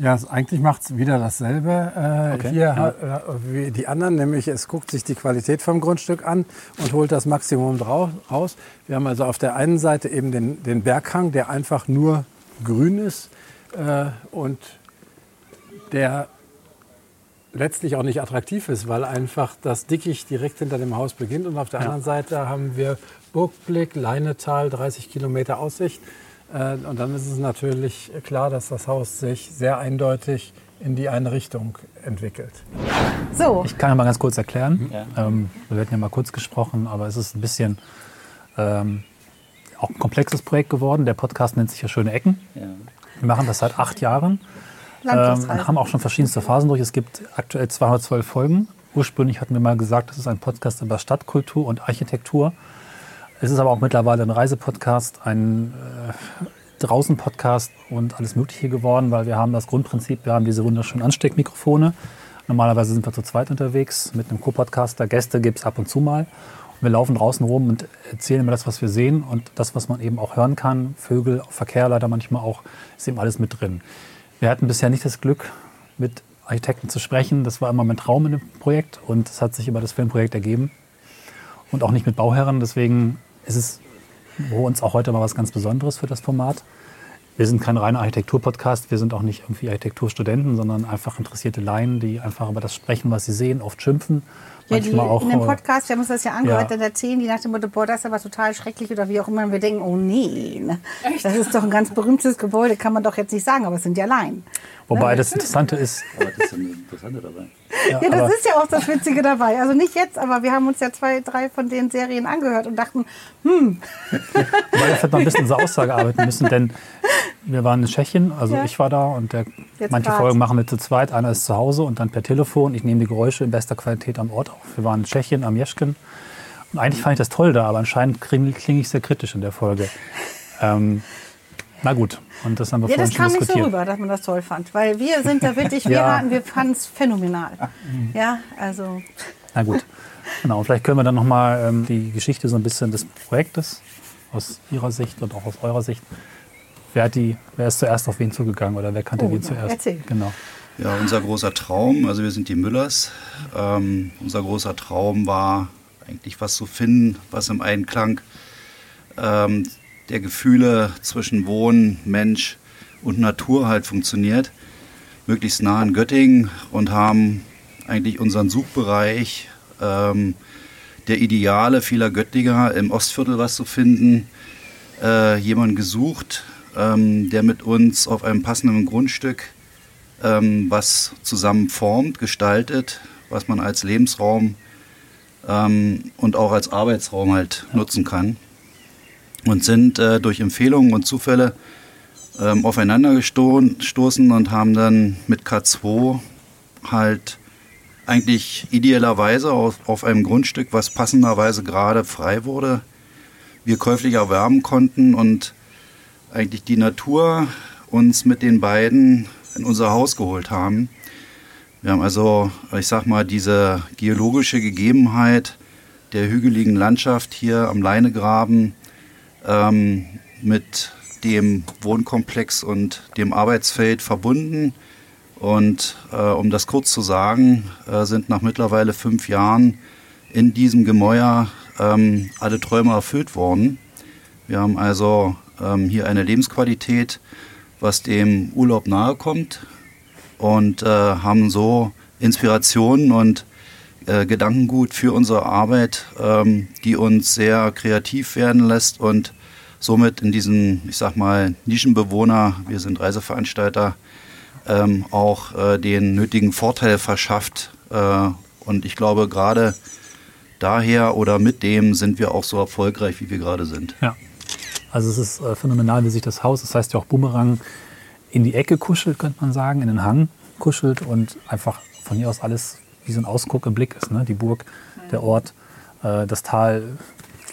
Speaker 5: Ja, es, eigentlich macht es wieder dasselbe äh,
Speaker 4: Okay,
Speaker 5: hier
Speaker 4: ja.
Speaker 5: äh, wie die anderen, nämlich es guckt sich die Qualität vom Grundstück an und holt das Maximum raus. Wir haben also auf der einen Seite eben den, den Berghang, der einfach nur grün ist äh, und der letztlich auch nicht attraktiv ist, weil einfach das Dickicht direkt hinter dem Haus beginnt und auf der anderen Seite haben wir Burgblick, Leinetal, 30 Kilometer Aussicht. Äh, Und dann ist es natürlich klar, dass das Haus sich sehr eindeutig in die eine Richtung entwickelt.
Speaker 3: So,
Speaker 4: Ich kann ja mal ganz kurz erklären. Ähm, wir hatten ja mal kurz gesprochen, aber es ist ein bisschen ähm, auch ein komplexes Projekt geworden. Der Podcast nennt sich ja Schöne Ecken. Wir machen das seit acht Jahren. Ähm, haben auch schon verschiedenste Phasen durch. Es gibt aktuell 212 Folgen. Ursprünglich hatten wir mal gesagt, das ist ein Podcast über Stadtkultur und Architektur. Es ist aber auch mittlerweile ein Reisepodcast, ein äh, Draußen-Podcast und alles Mögliche geworden, weil wir haben das Grundprinzip, wir haben diese wunderschönen Ansteckmikrofone. Normalerweise sind wir zu zweit unterwegs mit einem Co-Podcaster. Gäste gibt es ab und zu mal. Und wir laufen draußen rum und erzählen immer das, was wir sehen und das, was man eben auch hören kann. Vögel, Verkehr leider manchmal auch, ist eben alles mit drin. Wir hatten bisher nicht das Glück, mit Architekten zu sprechen. Das war immer mein Traum in dem Projekt und es hat sich über das Filmprojekt ergeben. Und auch nicht mit Bauherren. Deswegen ist es für uns auch heute mal was ganz Besonderes für das Format. Wir sind kein reiner Architektur-Podcast, wir sind auch nicht irgendwie Architekturstudenten, sondern einfach interessierte Laien, die einfach über das sprechen, was sie sehen, oft schimpfen.
Speaker 3: ja, die,
Speaker 4: auch.
Speaker 3: in dem
Speaker 4: äh,
Speaker 3: Podcast, wir haben uns das ja angehört,
Speaker 4: Ja.
Speaker 3: dann erzählen die nach dem Motto, boah, das ist aber total schrecklich oder wie auch immer. Und wir denken, oh nee, ne? das ist doch ein ganz berühmtes Gebäude, kann man doch jetzt nicht sagen, aber es sind ja Laien.
Speaker 4: Wobei das Interessante ist,
Speaker 6: Aber das ist ein Interessante dabei.
Speaker 4: ja,
Speaker 3: Ja, das ist ja auch das Witzige dabei. Also nicht jetzt, aber wir haben uns ja zwei, drei von den Serien angehört und dachten,
Speaker 4: Weil wir vielleicht mal ein bisschen unsere Aussage arbeiten müssen, denn wir waren in Tschechien, also
Speaker 3: Ja.
Speaker 4: ich war da und der, manche
Speaker 3: grad.
Speaker 4: Folgen machen wir zu zweit, einer ist zu Hause und dann per Telefon. Ich nehme die Geräusche in bester Qualität am Ort auf. Wir waren in Tschechien am Jeschken und eigentlich fand ich das toll da, aber anscheinend klinge klinge ich sehr kritisch in der Folge. Ähm, na gut, und das haben wir
Speaker 3: ja,
Speaker 4: vorhin
Speaker 3: das
Speaker 4: schon
Speaker 3: kam nicht so rüber, dass man das toll fand. Weil wir sind da wirklich, wir
Speaker 4: Ja.
Speaker 3: raten, wir fanden es phänomenal. Ja, also
Speaker 4: Na gut, genau. Und vielleicht können wir dann nochmal ähm, die Geschichte so ein bisschen des Projektes aus Ihrer Sicht und auch aus eurer Sicht. Wer, hat die, wer ist zuerst auf wen zugegangen oder wer kannte
Speaker 3: Oh,
Speaker 4: wen zuerst?
Speaker 3: erzähl.
Speaker 4: Genau.
Speaker 6: Ja, unser großer Traum, also wir sind die Müllers. Ähm, unser großer Traum war eigentlich was zu finden, was im Einklang ähm, der Gefühle zwischen Wohnen, Mensch und Natur halt funktioniert. Möglichst nah an Göttingen und haben eigentlich unseren Suchbereich ähm, der Ideale vieler Göttinger im Ostviertel was zu finden, äh, jemanden gesucht, ähm, der mit uns auf einem passenden Grundstück ähm, was zusammen formt, gestaltet, was man als Lebensraum ähm, und auch als Arbeitsraum halt nutzen kann. Und sind äh, durch Empfehlungen und Zufälle ähm, aufeinander gesto- gestoßen und haben dann mit K2 halt eigentlich idealerweise auf, auf einem Grundstück, was passenderweise gerade frei wurde, wir käuflich erwerben konnten und eigentlich die Natur uns mit den beiden in unser Haus geholt haben. Wir haben also, ich sag mal, diese geologische Gegebenheit der hügeligen Landschaft hier am Leinegraben ähm, mit dem Wohnkomplex und dem Arbeitsfeld verbunden. Und äh, um das kurz zu sagen, äh, sind nach mittlerweile fünf Jahren in diesem Gemäuer ähm, alle Träume erfüllt worden. Wir haben also ähm, hier eine Lebensqualität, was dem Urlaub nahe kommt und äh, haben so Inspirationen und äh, Gedankengut für unsere Arbeit, ähm, die uns sehr kreativ werden lässt und somit in diesen, ich sag mal, Nischenbewohner, wir sind Reiseveranstalter, ähm, auch äh, den nötigen Vorteil verschafft. Äh, und ich glaube, gerade daher oder mit dem sind wir auch so erfolgreich, wie wir gerade sind.
Speaker 4: Ja. Also es ist äh, phänomenal, wie sich das Haus, das heißt ja auch Bumerang, in die Ecke kuschelt, könnte man sagen, in den Hang kuschelt und einfach von hier aus alles wie so ein Ausguck im Blick ist. Ne? Die Burg, der Ort, äh, das Tal,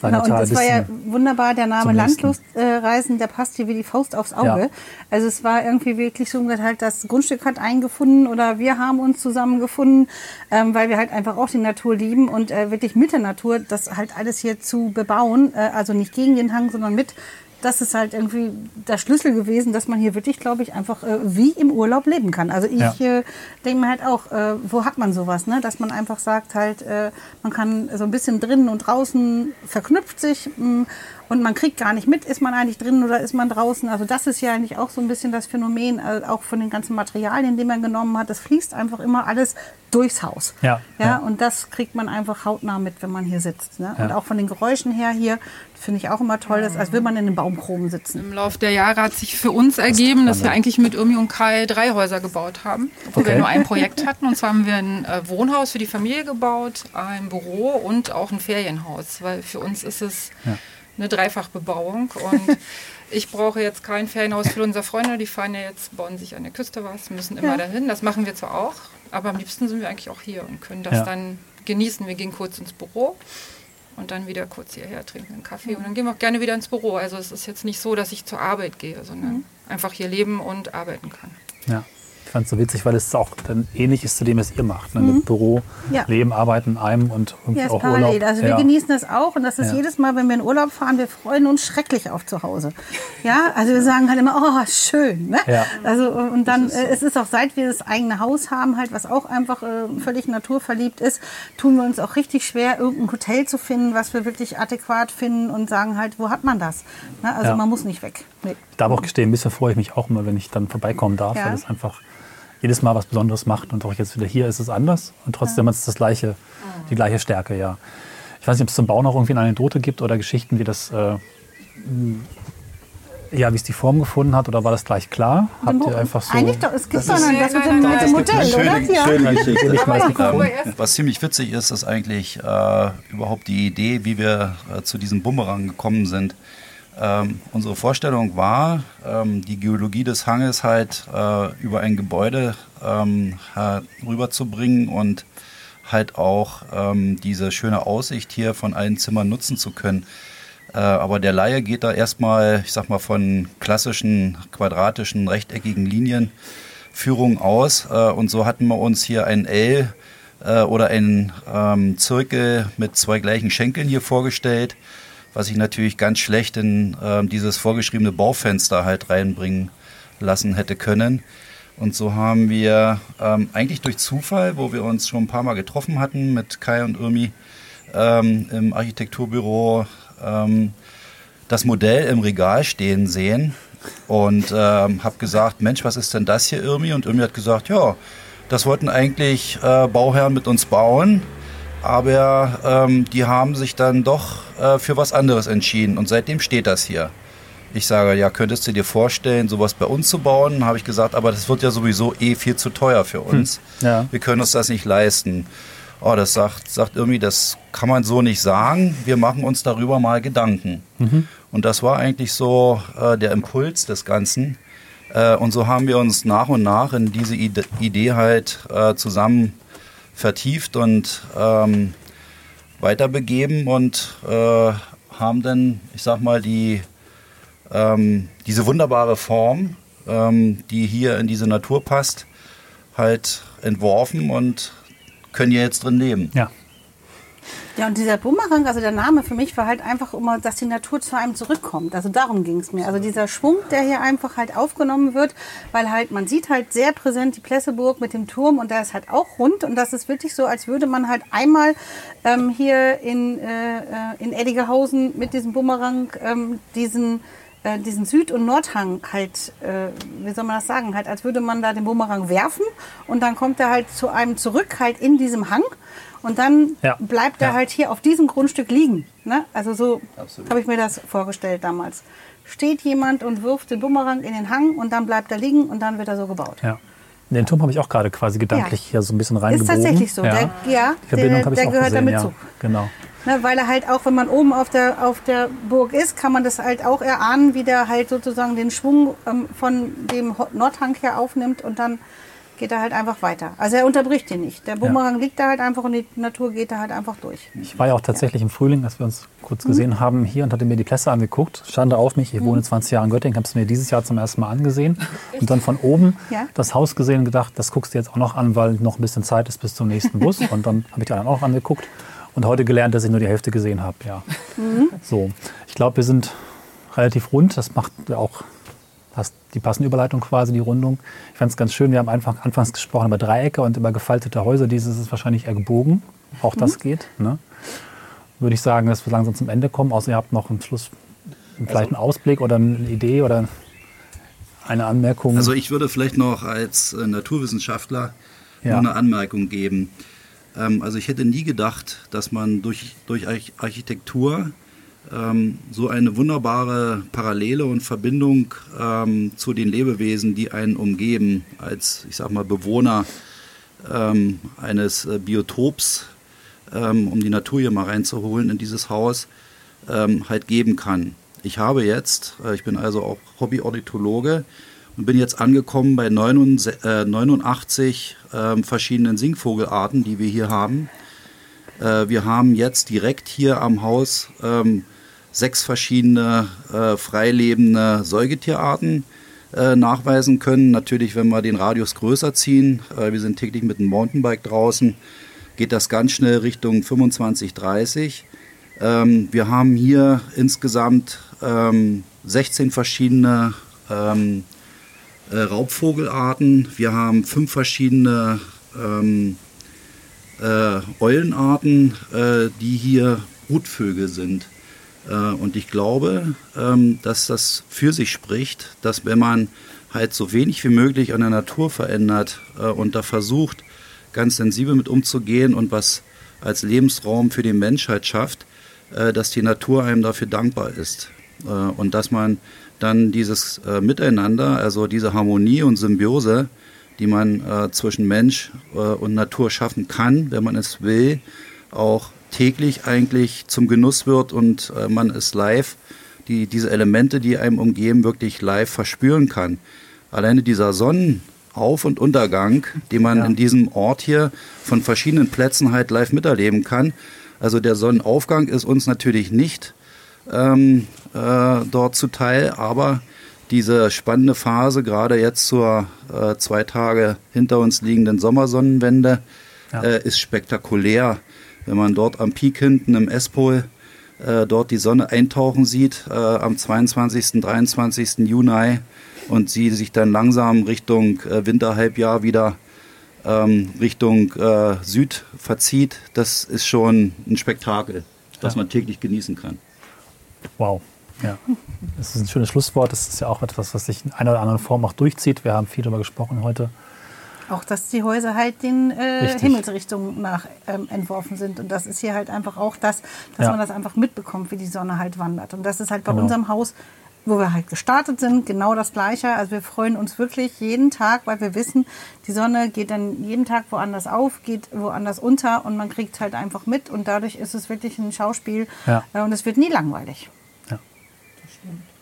Speaker 3: Genau, und
Speaker 4: Tal.
Speaker 3: das war ja wunderbar, der Name. Landlustreisen, der passt hier wie die Faust aufs Auge.
Speaker 4: Ja.
Speaker 3: Also es war irgendwie wirklich so, dass halt das Grundstück hat eingefunden oder wir haben uns zusammengefunden, ähm, weil wir halt einfach auch die Natur lieben und äh, wirklich mit der Natur das halt alles hier zu bebauen, äh, also nicht gegen den Hang, sondern mit. Das ist halt irgendwie der Schlüssel gewesen, dass man hier wirklich, glaube ich, einfach äh, wie im Urlaub leben kann. Also ich
Speaker 4: Ja.
Speaker 3: äh, denke mir halt auch, äh, wo hat man sowas, ne? dass man einfach sagt halt, äh, man kann so ein bisschen drinnen und draußen verknüpft sich mh, Und man kriegt gar nicht mit, ist man eigentlich drin oder ist man draußen. Also das ist ja eigentlich auch so ein bisschen das Phänomen, äh, auch von den ganzen Materialien, die man genommen hat. Das fließt einfach immer alles durchs Haus.
Speaker 4: Ja,
Speaker 3: ja,
Speaker 4: ja.
Speaker 3: Und das kriegt man einfach hautnah mit, wenn man hier sitzt. Ne? Und
Speaker 4: Ja.
Speaker 3: auch von den Geräuschen her hier, finde ich auch immer toll, das, als würde man in den Baumkronen sitzen.
Speaker 7: Im Laufe der Jahre hat sich für uns ergeben, dass wir eigentlich mit Irmi und Kai drei Häuser gebaut haben, obwohl
Speaker 4: Okay.
Speaker 7: wir nur ein Projekt hatten. Und zwar haben wir ein äh, Wohnhaus für die Familie gebaut, ein Büro und auch ein Ferienhaus, weil für uns ist es eine Dreifachbebauung. Und ich brauche jetzt kein Ferienhaus für unsere Freunde, die fahren ja jetzt, bauen sich an der Küste was, müssen immer dahin. Das machen wir zwar auch, aber am liebsten sind wir eigentlich auch hier und können das
Speaker 4: Ja.
Speaker 7: dann genießen. Wir gehen kurz ins Büro und dann wieder kurz hierher trinken einen Kaffee und dann gehen wir auch gerne wieder ins Büro. Also es ist jetzt nicht so, dass ich zur Arbeit gehe, sondern einfach hier leben und arbeiten kann.
Speaker 4: Ja. Ich fand es so witzig, weil es auch dann ähnlich ist zu dem, was ihr macht. Ne? Mit Büro,
Speaker 3: Mhm. Ja.
Speaker 4: Leben, Arbeiten in einem und irgendwie
Speaker 3: Ja, ist
Speaker 4: auch
Speaker 3: parallel.
Speaker 4: Urlaub.
Speaker 3: Also wir
Speaker 4: ja.
Speaker 3: genießen das auch und das ist jedes Mal, wenn wir in Urlaub fahren, wir freuen uns schrecklich auf zu Hause. Ja, also wir sagen halt immer, oh, schön. Ne?
Speaker 4: Ja.
Speaker 3: Also und dann, äh, es ist auch seit wir das eigene Haus haben, halt, was auch einfach äh, völlig naturverliebt ist, tun wir uns auch richtig schwer, irgendein Hotel zu finden, was wir wirklich adäquat finden und sagen halt, wo hat man das? Ne? Also man muss nicht weg. Nee.
Speaker 4: Ich darf auch gestehen, ein bisschen freue ich mich auch immer, wenn ich dann vorbeikommen darf,
Speaker 3: Ja.
Speaker 4: weil es einfach jedes Mal was Besonderes macht. Und auch jetzt wieder hier ist es anders. Und trotzdem hat es das gleiche, die gleiche Stärke, ja. Ich weiß nicht, ob es zum Bau noch irgendwie eine Anekdote gibt oder Geschichten, wie das, äh, ja, wie es die Form gefunden hat oder war das gleich klar? Habt ihr einfach so.
Speaker 3: Eigentlich doch, es gibt doch
Speaker 7: ist-
Speaker 3: noch das mit dem, mit dem
Speaker 7: gibt
Speaker 3: Hotel, oder?
Speaker 6: Schöne,
Speaker 3: Ja.
Speaker 6: schöne Geschichte.
Speaker 4: Warum.
Speaker 6: Was ziemlich witzig ist, ist eigentlich äh, überhaupt die Idee, wie wir äh, zu diesem Bumerang gekommen sind. Ähm, unsere Vorstellung war, ähm, die Geologie des Hanges halt äh, über ein Gebäude ähm, rüberzubringen und halt auch ähm, diese schöne Aussicht hier von allen Zimmern nutzen zu können. Äh, aber der Laie geht da erstmal, ich sag mal, von klassischen quadratischen, rechteckigen Linienführungen aus. Äh, und so hatten wir uns hier ein L äh, oder einen ähm, Zirkel mit zwei gleichen Schenkeln hier vorgestellt, was ich natürlich ganz schlecht in ähm, dieses vorgeschriebene Baufenster halt reinbringen lassen hätte können. Und so haben wir ähm, eigentlich durch Zufall, wo wir uns schon ein paar Mal getroffen hatten mit Kai und Irmi ähm, im Architekturbüro, ähm, das Modell im Regal stehen sehen und ähm, habe gesagt, Mensch, was ist denn das hier, Irmi? Und Irmi hat gesagt, ja, das wollten eigentlich äh, Bauherren mit uns bauen, aber ähm, die haben sich dann doch äh, für was anderes entschieden und seitdem steht das hier. Ich sage, ja, könntest du dir vorstellen, sowas bei uns zu bauen? Habe ich gesagt, aber das wird ja sowieso eh viel zu teuer für uns.
Speaker 4: ja.
Speaker 6: Wir können uns das nicht leisten. Oh, das sagt, sagt irgendwie, das kann man so nicht sagen. Wir machen uns darüber mal Gedanken. Und das war eigentlich so äh, der Impuls des Ganzen. Äh, und so haben wir uns nach und nach in diese Ide Idee halt äh, zusammen vertieft und ähm, weiterbegeben und äh, haben dann, ich sag mal, die, ähm, diese wunderbare Form, ähm, die hier in diese Natur passt, halt entworfen und können hier jetzt drin leben.
Speaker 4: Ja.
Speaker 3: Ja, und dieser Bumerang, also der Name für mich war halt einfach immer, dass die Natur zu einem zurückkommt. Also darum ging es mir. Also dieser Schwung, der hier einfach halt aufgenommen wird, weil halt, man sieht halt sehr präsent die Plesseburg mit dem Turm und der ist halt auch rund und das ist wirklich so, als würde man halt einmal ähm, hier in, äh, äh, in Eddingehausen mit diesem Bumerang ähm, diesen äh, diesen Süd- und Nordhang halt, äh, wie soll man das sagen, halt, als würde man da den Bumerang werfen und dann kommt er halt zu einem zurück, halt in diesem Hang und dann
Speaker 4: Ja.
Speaker 3: bleibt er
Speaker 4: Ja.
Speaker 3: halt hier auf diesem Grundstück liegen. Ne? Also so habe ich mir das vorgestellt damals. Steht jemand und wirft den Bumerang in den Hang und dann bleibt er liegen und dann wird er so gebaut.
Speaker 4: ja. Den Turm habe ich auch gerade quasi gedanklich
Speaker 3: Ja.
Speaker 4: hier so ein bisschen
Speaker 3: Ist
Speaker 4: reingebogen.
Speaker 3: tatsächlich so.
Speaker 4: Ja.
Speaker 3: Der, ja,
Speaker 4: Die Verbindung
Speaker 3: der,
Speaker 4: habe ich
Speaker 3: der
Speaker 4: auch
Speaker 3: gehört
Speaker 4: gesehen,
Speaker 3: damit
Speaker 4: ja.
Speaker 3: zu.
Speaker 4: Genau.
Speaker 3: Ne, weil er halt auch, wenn man oben auf der, auf der Burg ist, kann man das halt auch erahnen, wie der halt sozusagen den Schwung ähm, von dem Nordhang her aufnimmt und dann geht er halt einfach weiter. Also er unterbricht ihn nicht. Der Bumerang liegt da halt einfach und die Natur geht da halt einfach durch.
Speaker 4: Ich war ja auch tatsächlich im Frühling, als wir uns kurz gesehen haben, hier und hatte mir die Plätze angeguckt. Schande auf mich, ich wohne 20 Jahre in Göttingen, habe es mir dieses Jahr zum ersten Mal angesehen und dann von oben
Speaker 3: Ja.
Speaker 4: das Haus gesehen und gedacht, das guckst du jetzt auch noch an, weil noch ein bisschen Zeit ist bis zum nächsten Bus. Und dann habe ich die anderen auch angeguckt und heute gelernt, dass ich nur die Hälfte gesehen habe. Ja. So, ich glaube, wir sind relativ rund. Das macht auch passt die passende Überleitung quasi, die Rundung. Ich fand es ganz schön, wir haben einfach anfangs gesprochen über Dreiecke und über gefaltete Häuser. Dieses ist wahrscheinlich eher gebogen. Auch das geht. Ne? Würde ich sagen, dass wir langsam zum Ende kommen, außer ihr habt noch am Schluss vielleicht einen Ausblick oder eine Idee oder eine Anmerkung?
Speaker 6: Also ich würde vielleicht noch als äh, Naturwissenschaftler
Speaker 4: Ja.
Speaker 6: nur eine Anmerkung geben. Ähm, also ich hätte nie gedacht, dass man durch, durch Arch- Architektur ähm, so eine wunderbare Parallele und Verbindung ähm, zu den Lebewesen, die einen umgeben, als ich sag mal Bewohner ähm, eines äh, Biotops, ähm, um die Natur hier mal reinzuholen in dieses Haus, ähm, halt geben kann. Ich habe jetzt, äh, ich bin also auch Hobby-Ornithologe und bin jetzt angekommen bei 89, äh, 89 ähm, verschiedenen Singvogelarten, die wir hier haben. Äh, wir haben jetzt direkt hier am Haus ähm, sechs verschiedene äh, freilebende Säugetierarten äh, nachweisen können. Natürlich, wenn wir den Radius größer ziehen, äh, wir sind täglich mit dem Mountainbike draußen, geht das ganz schnell Richtung 25, 30. Ähm, wir haben hier insgesamt ähm, 16 verschiedene ähm, äh, Raubvogelarten. Wir haben fünf verschiedene ähm, äh, Eulenarten, äh, die hier Brutvögel sind. Äh, und ich glaube, ähm, dass das für sich spricht, dass wenn man halt so wenig wie möglich an der Natur verändert äh, und da versucht, ganz sensibel mit umzugehen und was als Lebensraum für die Menschheit schafft, äh, dass die Natur einem dafür dankbar ist. Und dass man dann dieses Miteinander, also diese Harmonie und Symbiose, die man zwischen Mensch und Natur schaffen kann, wenn man es will, auch täglich eigentlich zum Genuss wird und äh, man es live, die, diese Elemente, die einem umgeben, wirklich live verspüren kann. Alleine dieser Sonnenauf- und Untergang, den man in diesem Ort hier von verschiedenen Plätzen halt live miterleben kann. Also der Sonnenaufgang ist uns natürlich nicht ähm, äh, dort zuteil, aber diese spannende Phase, gerade jetzt zur äh, zwei Tage hinter uns liegenden Sommersonnenwende,
Speaker 4: Ja.
Speaker 6: äh, ist spektakulär. Wenn man dort am Peak hinten im Espol äh, dort die Sonne eintauchen sieht, äh, am 22., 23. Juni und sie sich dann langsam Richtung äh, Winterhalbjahr wieder ähm, Richtung äh, Süd verzieht, das ist schon ein Spektakel, das
Speaker 4: Ja.
Speaker 6: man täglich genießen kann.
Speaker 4: Wow. Ja, das ist ein schönes Schlusswort. Das ist ja auch etwas, was sich in einer oder anderen Form auch durchzieht. Wir haben viel darüber gesprochen heute.
Speaker 3: Auch, dass die Häuser halt den äh. Himmelsrichtungen nach ähm, entworfen sind. Und das ist hier halt einfach auch das, dass
Speaker 4: Ja.
Speaker 3: man das einfach mitbekommt, wie die Sonne halt wandert. Und das ist halt bei
Speaker 4: Genau.
Speaker 3: unserem Haus, wo wir halt gestartet sind, genau das Gleiche. Also wir freuen uns wirklich jeden Tag, weil wir wissen, die Sonne geht dann jeden Tag woanders auf, geht woanders unter und man kriegt halt einfach mit. Und dadurch ist es wirklich ein Schauspiel
Speaker 4: Ja.
Speaker 3: äh, und es wird nie langweilig.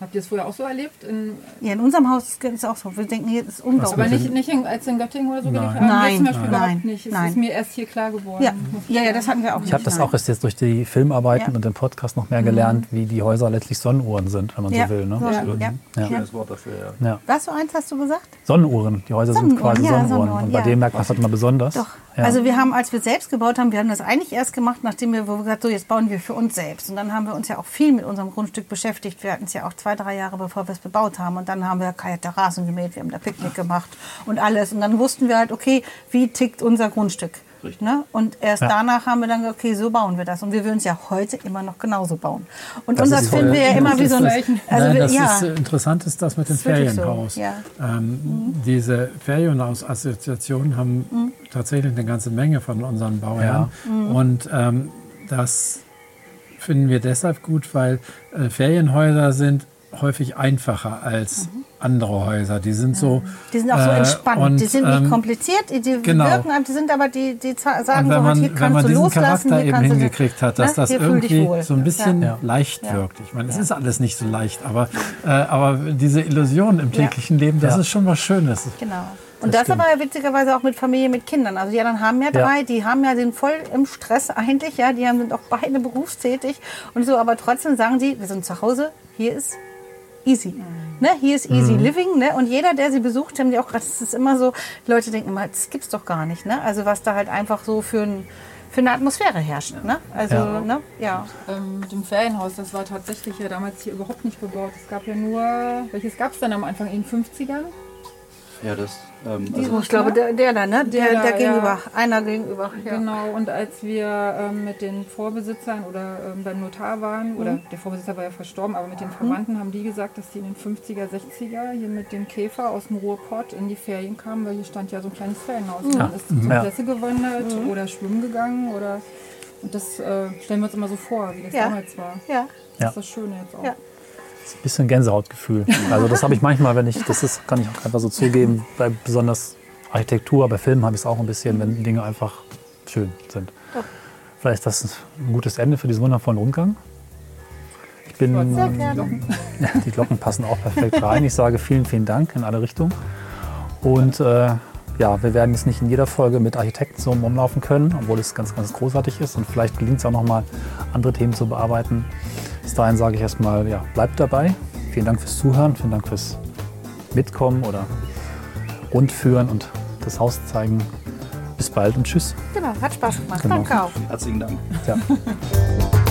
Speaker 7: Habt ihr es vorher auch so erlebt? In,
Speaker 3: Ja, in unserem Haus ist es auch so. Wir denken, hier ist
Speaker 7: aber
Speaker 3: unglaublich.
Speaker 7: nicht, nicht in, als in Göttingen oder so
Speaker 4: Nein.
Speaker 7: gelebt haben?
Speaker 3: Nein,
Speaker 7: zum Beispiel
Speaker 3: nein,
Speaker 7: überhaupt nicht. Es
Speaker 3: nein.
Speaker 7: ist mir erst hier klar geworden.
Speaker 3: Ja,
Speaker 7: ich
Speaker 3: ja, ja, das hatten wir auch nicht.
Speaker 4: Ich habe das auch erst jetzt durch die Filmarbeiten
Speaker 3: Ja.
Speaker 4: und den Podcast noch mehr gelernt, wie die Häuser letztlich Sonnenuhren sind, wenn man
Speaker 3: Ja.
Speaker 4: so will. Ne?
Speaker 3: Ja. Ja.
Speaker 4: ja.
Speaker 3: Ja.
Speaker 6: Wort dafür, ja.
Speaker 4: Ja.
Speaker 3: Was für eins hast du gesagt?
Speaker 4: Sonnenuhren. Die Häuser sind
Speaker 3: Sonnenuhren,
Speaker 4: quasi
Speaker 3: ja,
Speaker 4: Sonnenuhren.
Speaker 3: Sonnenuhren,
Speaker 4: Und bei
Speaker 3: ja.
Speaker 4: dem merkt man es halt immer besonders.
Speaker 3: Doch.
Speaker 4: Ja.
Speaker 3: Also wir haben, als wir selbst gebaut haben, wir haben das eigentlich erst gemacht, nachdem wir, gesagt so jetzt bauen wir für uns selbst. Und dann haben wir uns ja auch viel mit unserem Grundstück beschäftigt. Wir hatten es ja auch zwei, drei Jahre, bevor wir es bebaut haben. Und dann haben wir keine Terrassen gemäht, wir haben da Picknick gemacht und alles. Und dann wussten wir halt, okay, wie tickt unser Grundstück? Ne? Und erst
Speaker 4: Ja.
Speaker 3: danach haben wir dann gesagt, okay, so bauen wir das. Und wir würden es ja heute immer noch genauso bauen. Und
Speaker 4: Das
Speaker 3: das,
Speaker 4: ist
Speaker 3: finden wir ja immer wie so ein...
Speaker 5: Nein,
Speaker 3: Also wir,
Speaker 5: das
Speaker 3: ja,
Speaker 5: ist, äh, interessant ist das mit dem
Speaker 3: ist wirklich so,
Speaker 5: Ferienhaus.
Speaker 3: ja.
Speaker 5: Ähm, Diese Ferienhausassoziationen haben
Speaker 3: Mhm.
Speaker 5: tatsächlich eine ganze Menge von unseren Bauherren. Und ähm, das finden wir deshalb gut, weil äh, Ferienhäuser sind häufig einfacher als andere Häuser. Die sind so.
Speaker 3: Mhm. die sind auch so
Speaker 5: äh,
Speaker 3: entspannt.
Speaker 5: und,
Speaker 3: die sind nicht
Speaker 5: ähm,
Speaker 3: komplizet, die
Speaker 5: genau.
Speaker 3: wirken, die sind aber, die, die sagen
Speaker 5: Und
Speaker 3: so,
Speaker 5: wenn
Speaker 3: halt, hier
Speaker 5: man, wenn
Speaker 3: kannst
Speaker 5: man
Speaker 3: du
Speaker 5: diesen
Speaker 3: loslassen,
Speaker 5: Charakter
Speaker 3: hier
Speaker 5: eben
Speaker 3: kannst du-
Speaker 5: hingekriegt hat, dass
Speaker 3: ne,
Speaker 5: das
Speaker 3: hier
Speaker 5: irgendwie so ein bisschen
Speaker 3: Ja.
Speaker 5: leicht
Speaker 3: Ja.
Speaker 5: wirkt. Ich meine, es
Speaker 3: Ja.
Speaker 5: ist alles nicht so leicht, aber, äh, aber diese Illusion im täglichen Leben, das
Speaker 4: Ja.
Speaker 5: ist schon was Schönes.
Speaker 3: Genau. Und das, aber witzigerweise auch mit Familie, mit Kindern. Also die anderen haben ja drei, die haben ja sind voll im Stress eigentlich, ja, die haben, sind auch beide berufstätig und so, aber trotzdem sagen die, wir sind zu Hause, hier ist easy. Ne, hier ist easy living, ne? Und jeder, der sie besucht, haben die auch gerade, es ist immer so, die Leute denken immer, das gibt's doch gar nicht, ne? Also was da halt einfach so für, ein, für eine Atmosphäre herrscht, ne? Also,
Speaker 4: Ja.
Speaker 3: ne? Ja.
Speaker 7: Ähm, mit dem Ferienhaus, das war tatsächlich ja damals hier überhaupt nicht bebaut. Es gab ja nur, welches gab es dann am Anfang in den 50ern?
Speaker 6: Ja, das. Ähm, also,
Speaker 3: ich glaube, der, der da, ne? Der,
Speaker 7: Der
Speaker 3: der,
Speaker 7: da, ja.
Speaker 3: gegenüber. Einer gegenüber. Ja.
Speaker 7: Genau, und als wir ähm, mit den Vorbesitzern oder ähm, beim Notar waren, oder
Speaker 3: Mhm.
Speaker 7: der Vorbesitzer war ja verstorben, aber mit den Verwandten haben die gesagt, dass die in den 50er, 60er hier mit dem Käfer aus dem Ruhrpott in die Ferien kamen, weil hier stand ja so ein kleines Ferienhaus. Und Man ist zur
Speaker 4: Ja.
Speaker 7: Presse gewandert
Speaker 3: Mhm.
Speaker 7: oder schwimmen gegangen oder. Und das äh, stellen wir uns immer so vor, wie das
Speaker 3: Ja.
Speaker 7: damals war.
Speaker 3: Ja.
Speaker 7: Das ist das Schöne jetzt auch.
Speaker 4: Ein bisschen Gänsehautgefühl. Also das habe ich manchmal, wenn ich, das ist, kann ich auch einfach so zugeben, bei besonders Architektur, bei Filmen habe ich es auch ein bisschen, wenn Dinge einfach schön sind. Vielleicht ist das ein gutes Ende für diesen wundervollen Rundgang. Ich bin, die Glocken passen auch perfekt rein. Ich sage vielen, vielen Dank in alle Richtungen. Und äh, ja, wir werden jetzt nicht in jeder Folge mit Architekten so rumlaufen können, obwohl es ganz, ganz großartig ist. Und vielleicht gelingt es auch noch mal, andere Themen zu bearbeiten. Bis dahin sage ich erstmal, ja, bleibt dabei. Vielen Dank fürs Zuhören, vielen Dank fürs Mitkommen oder Rundführen und das Haus zeigen. Bis bald und tschüss.
Speaker 3: Genau, hat Spaß gemacht.
Speaker 4: Genau.
Speaker 3: Danke auch.
Speaker 6: herzlichen Dank.
Speaker 4: Ja.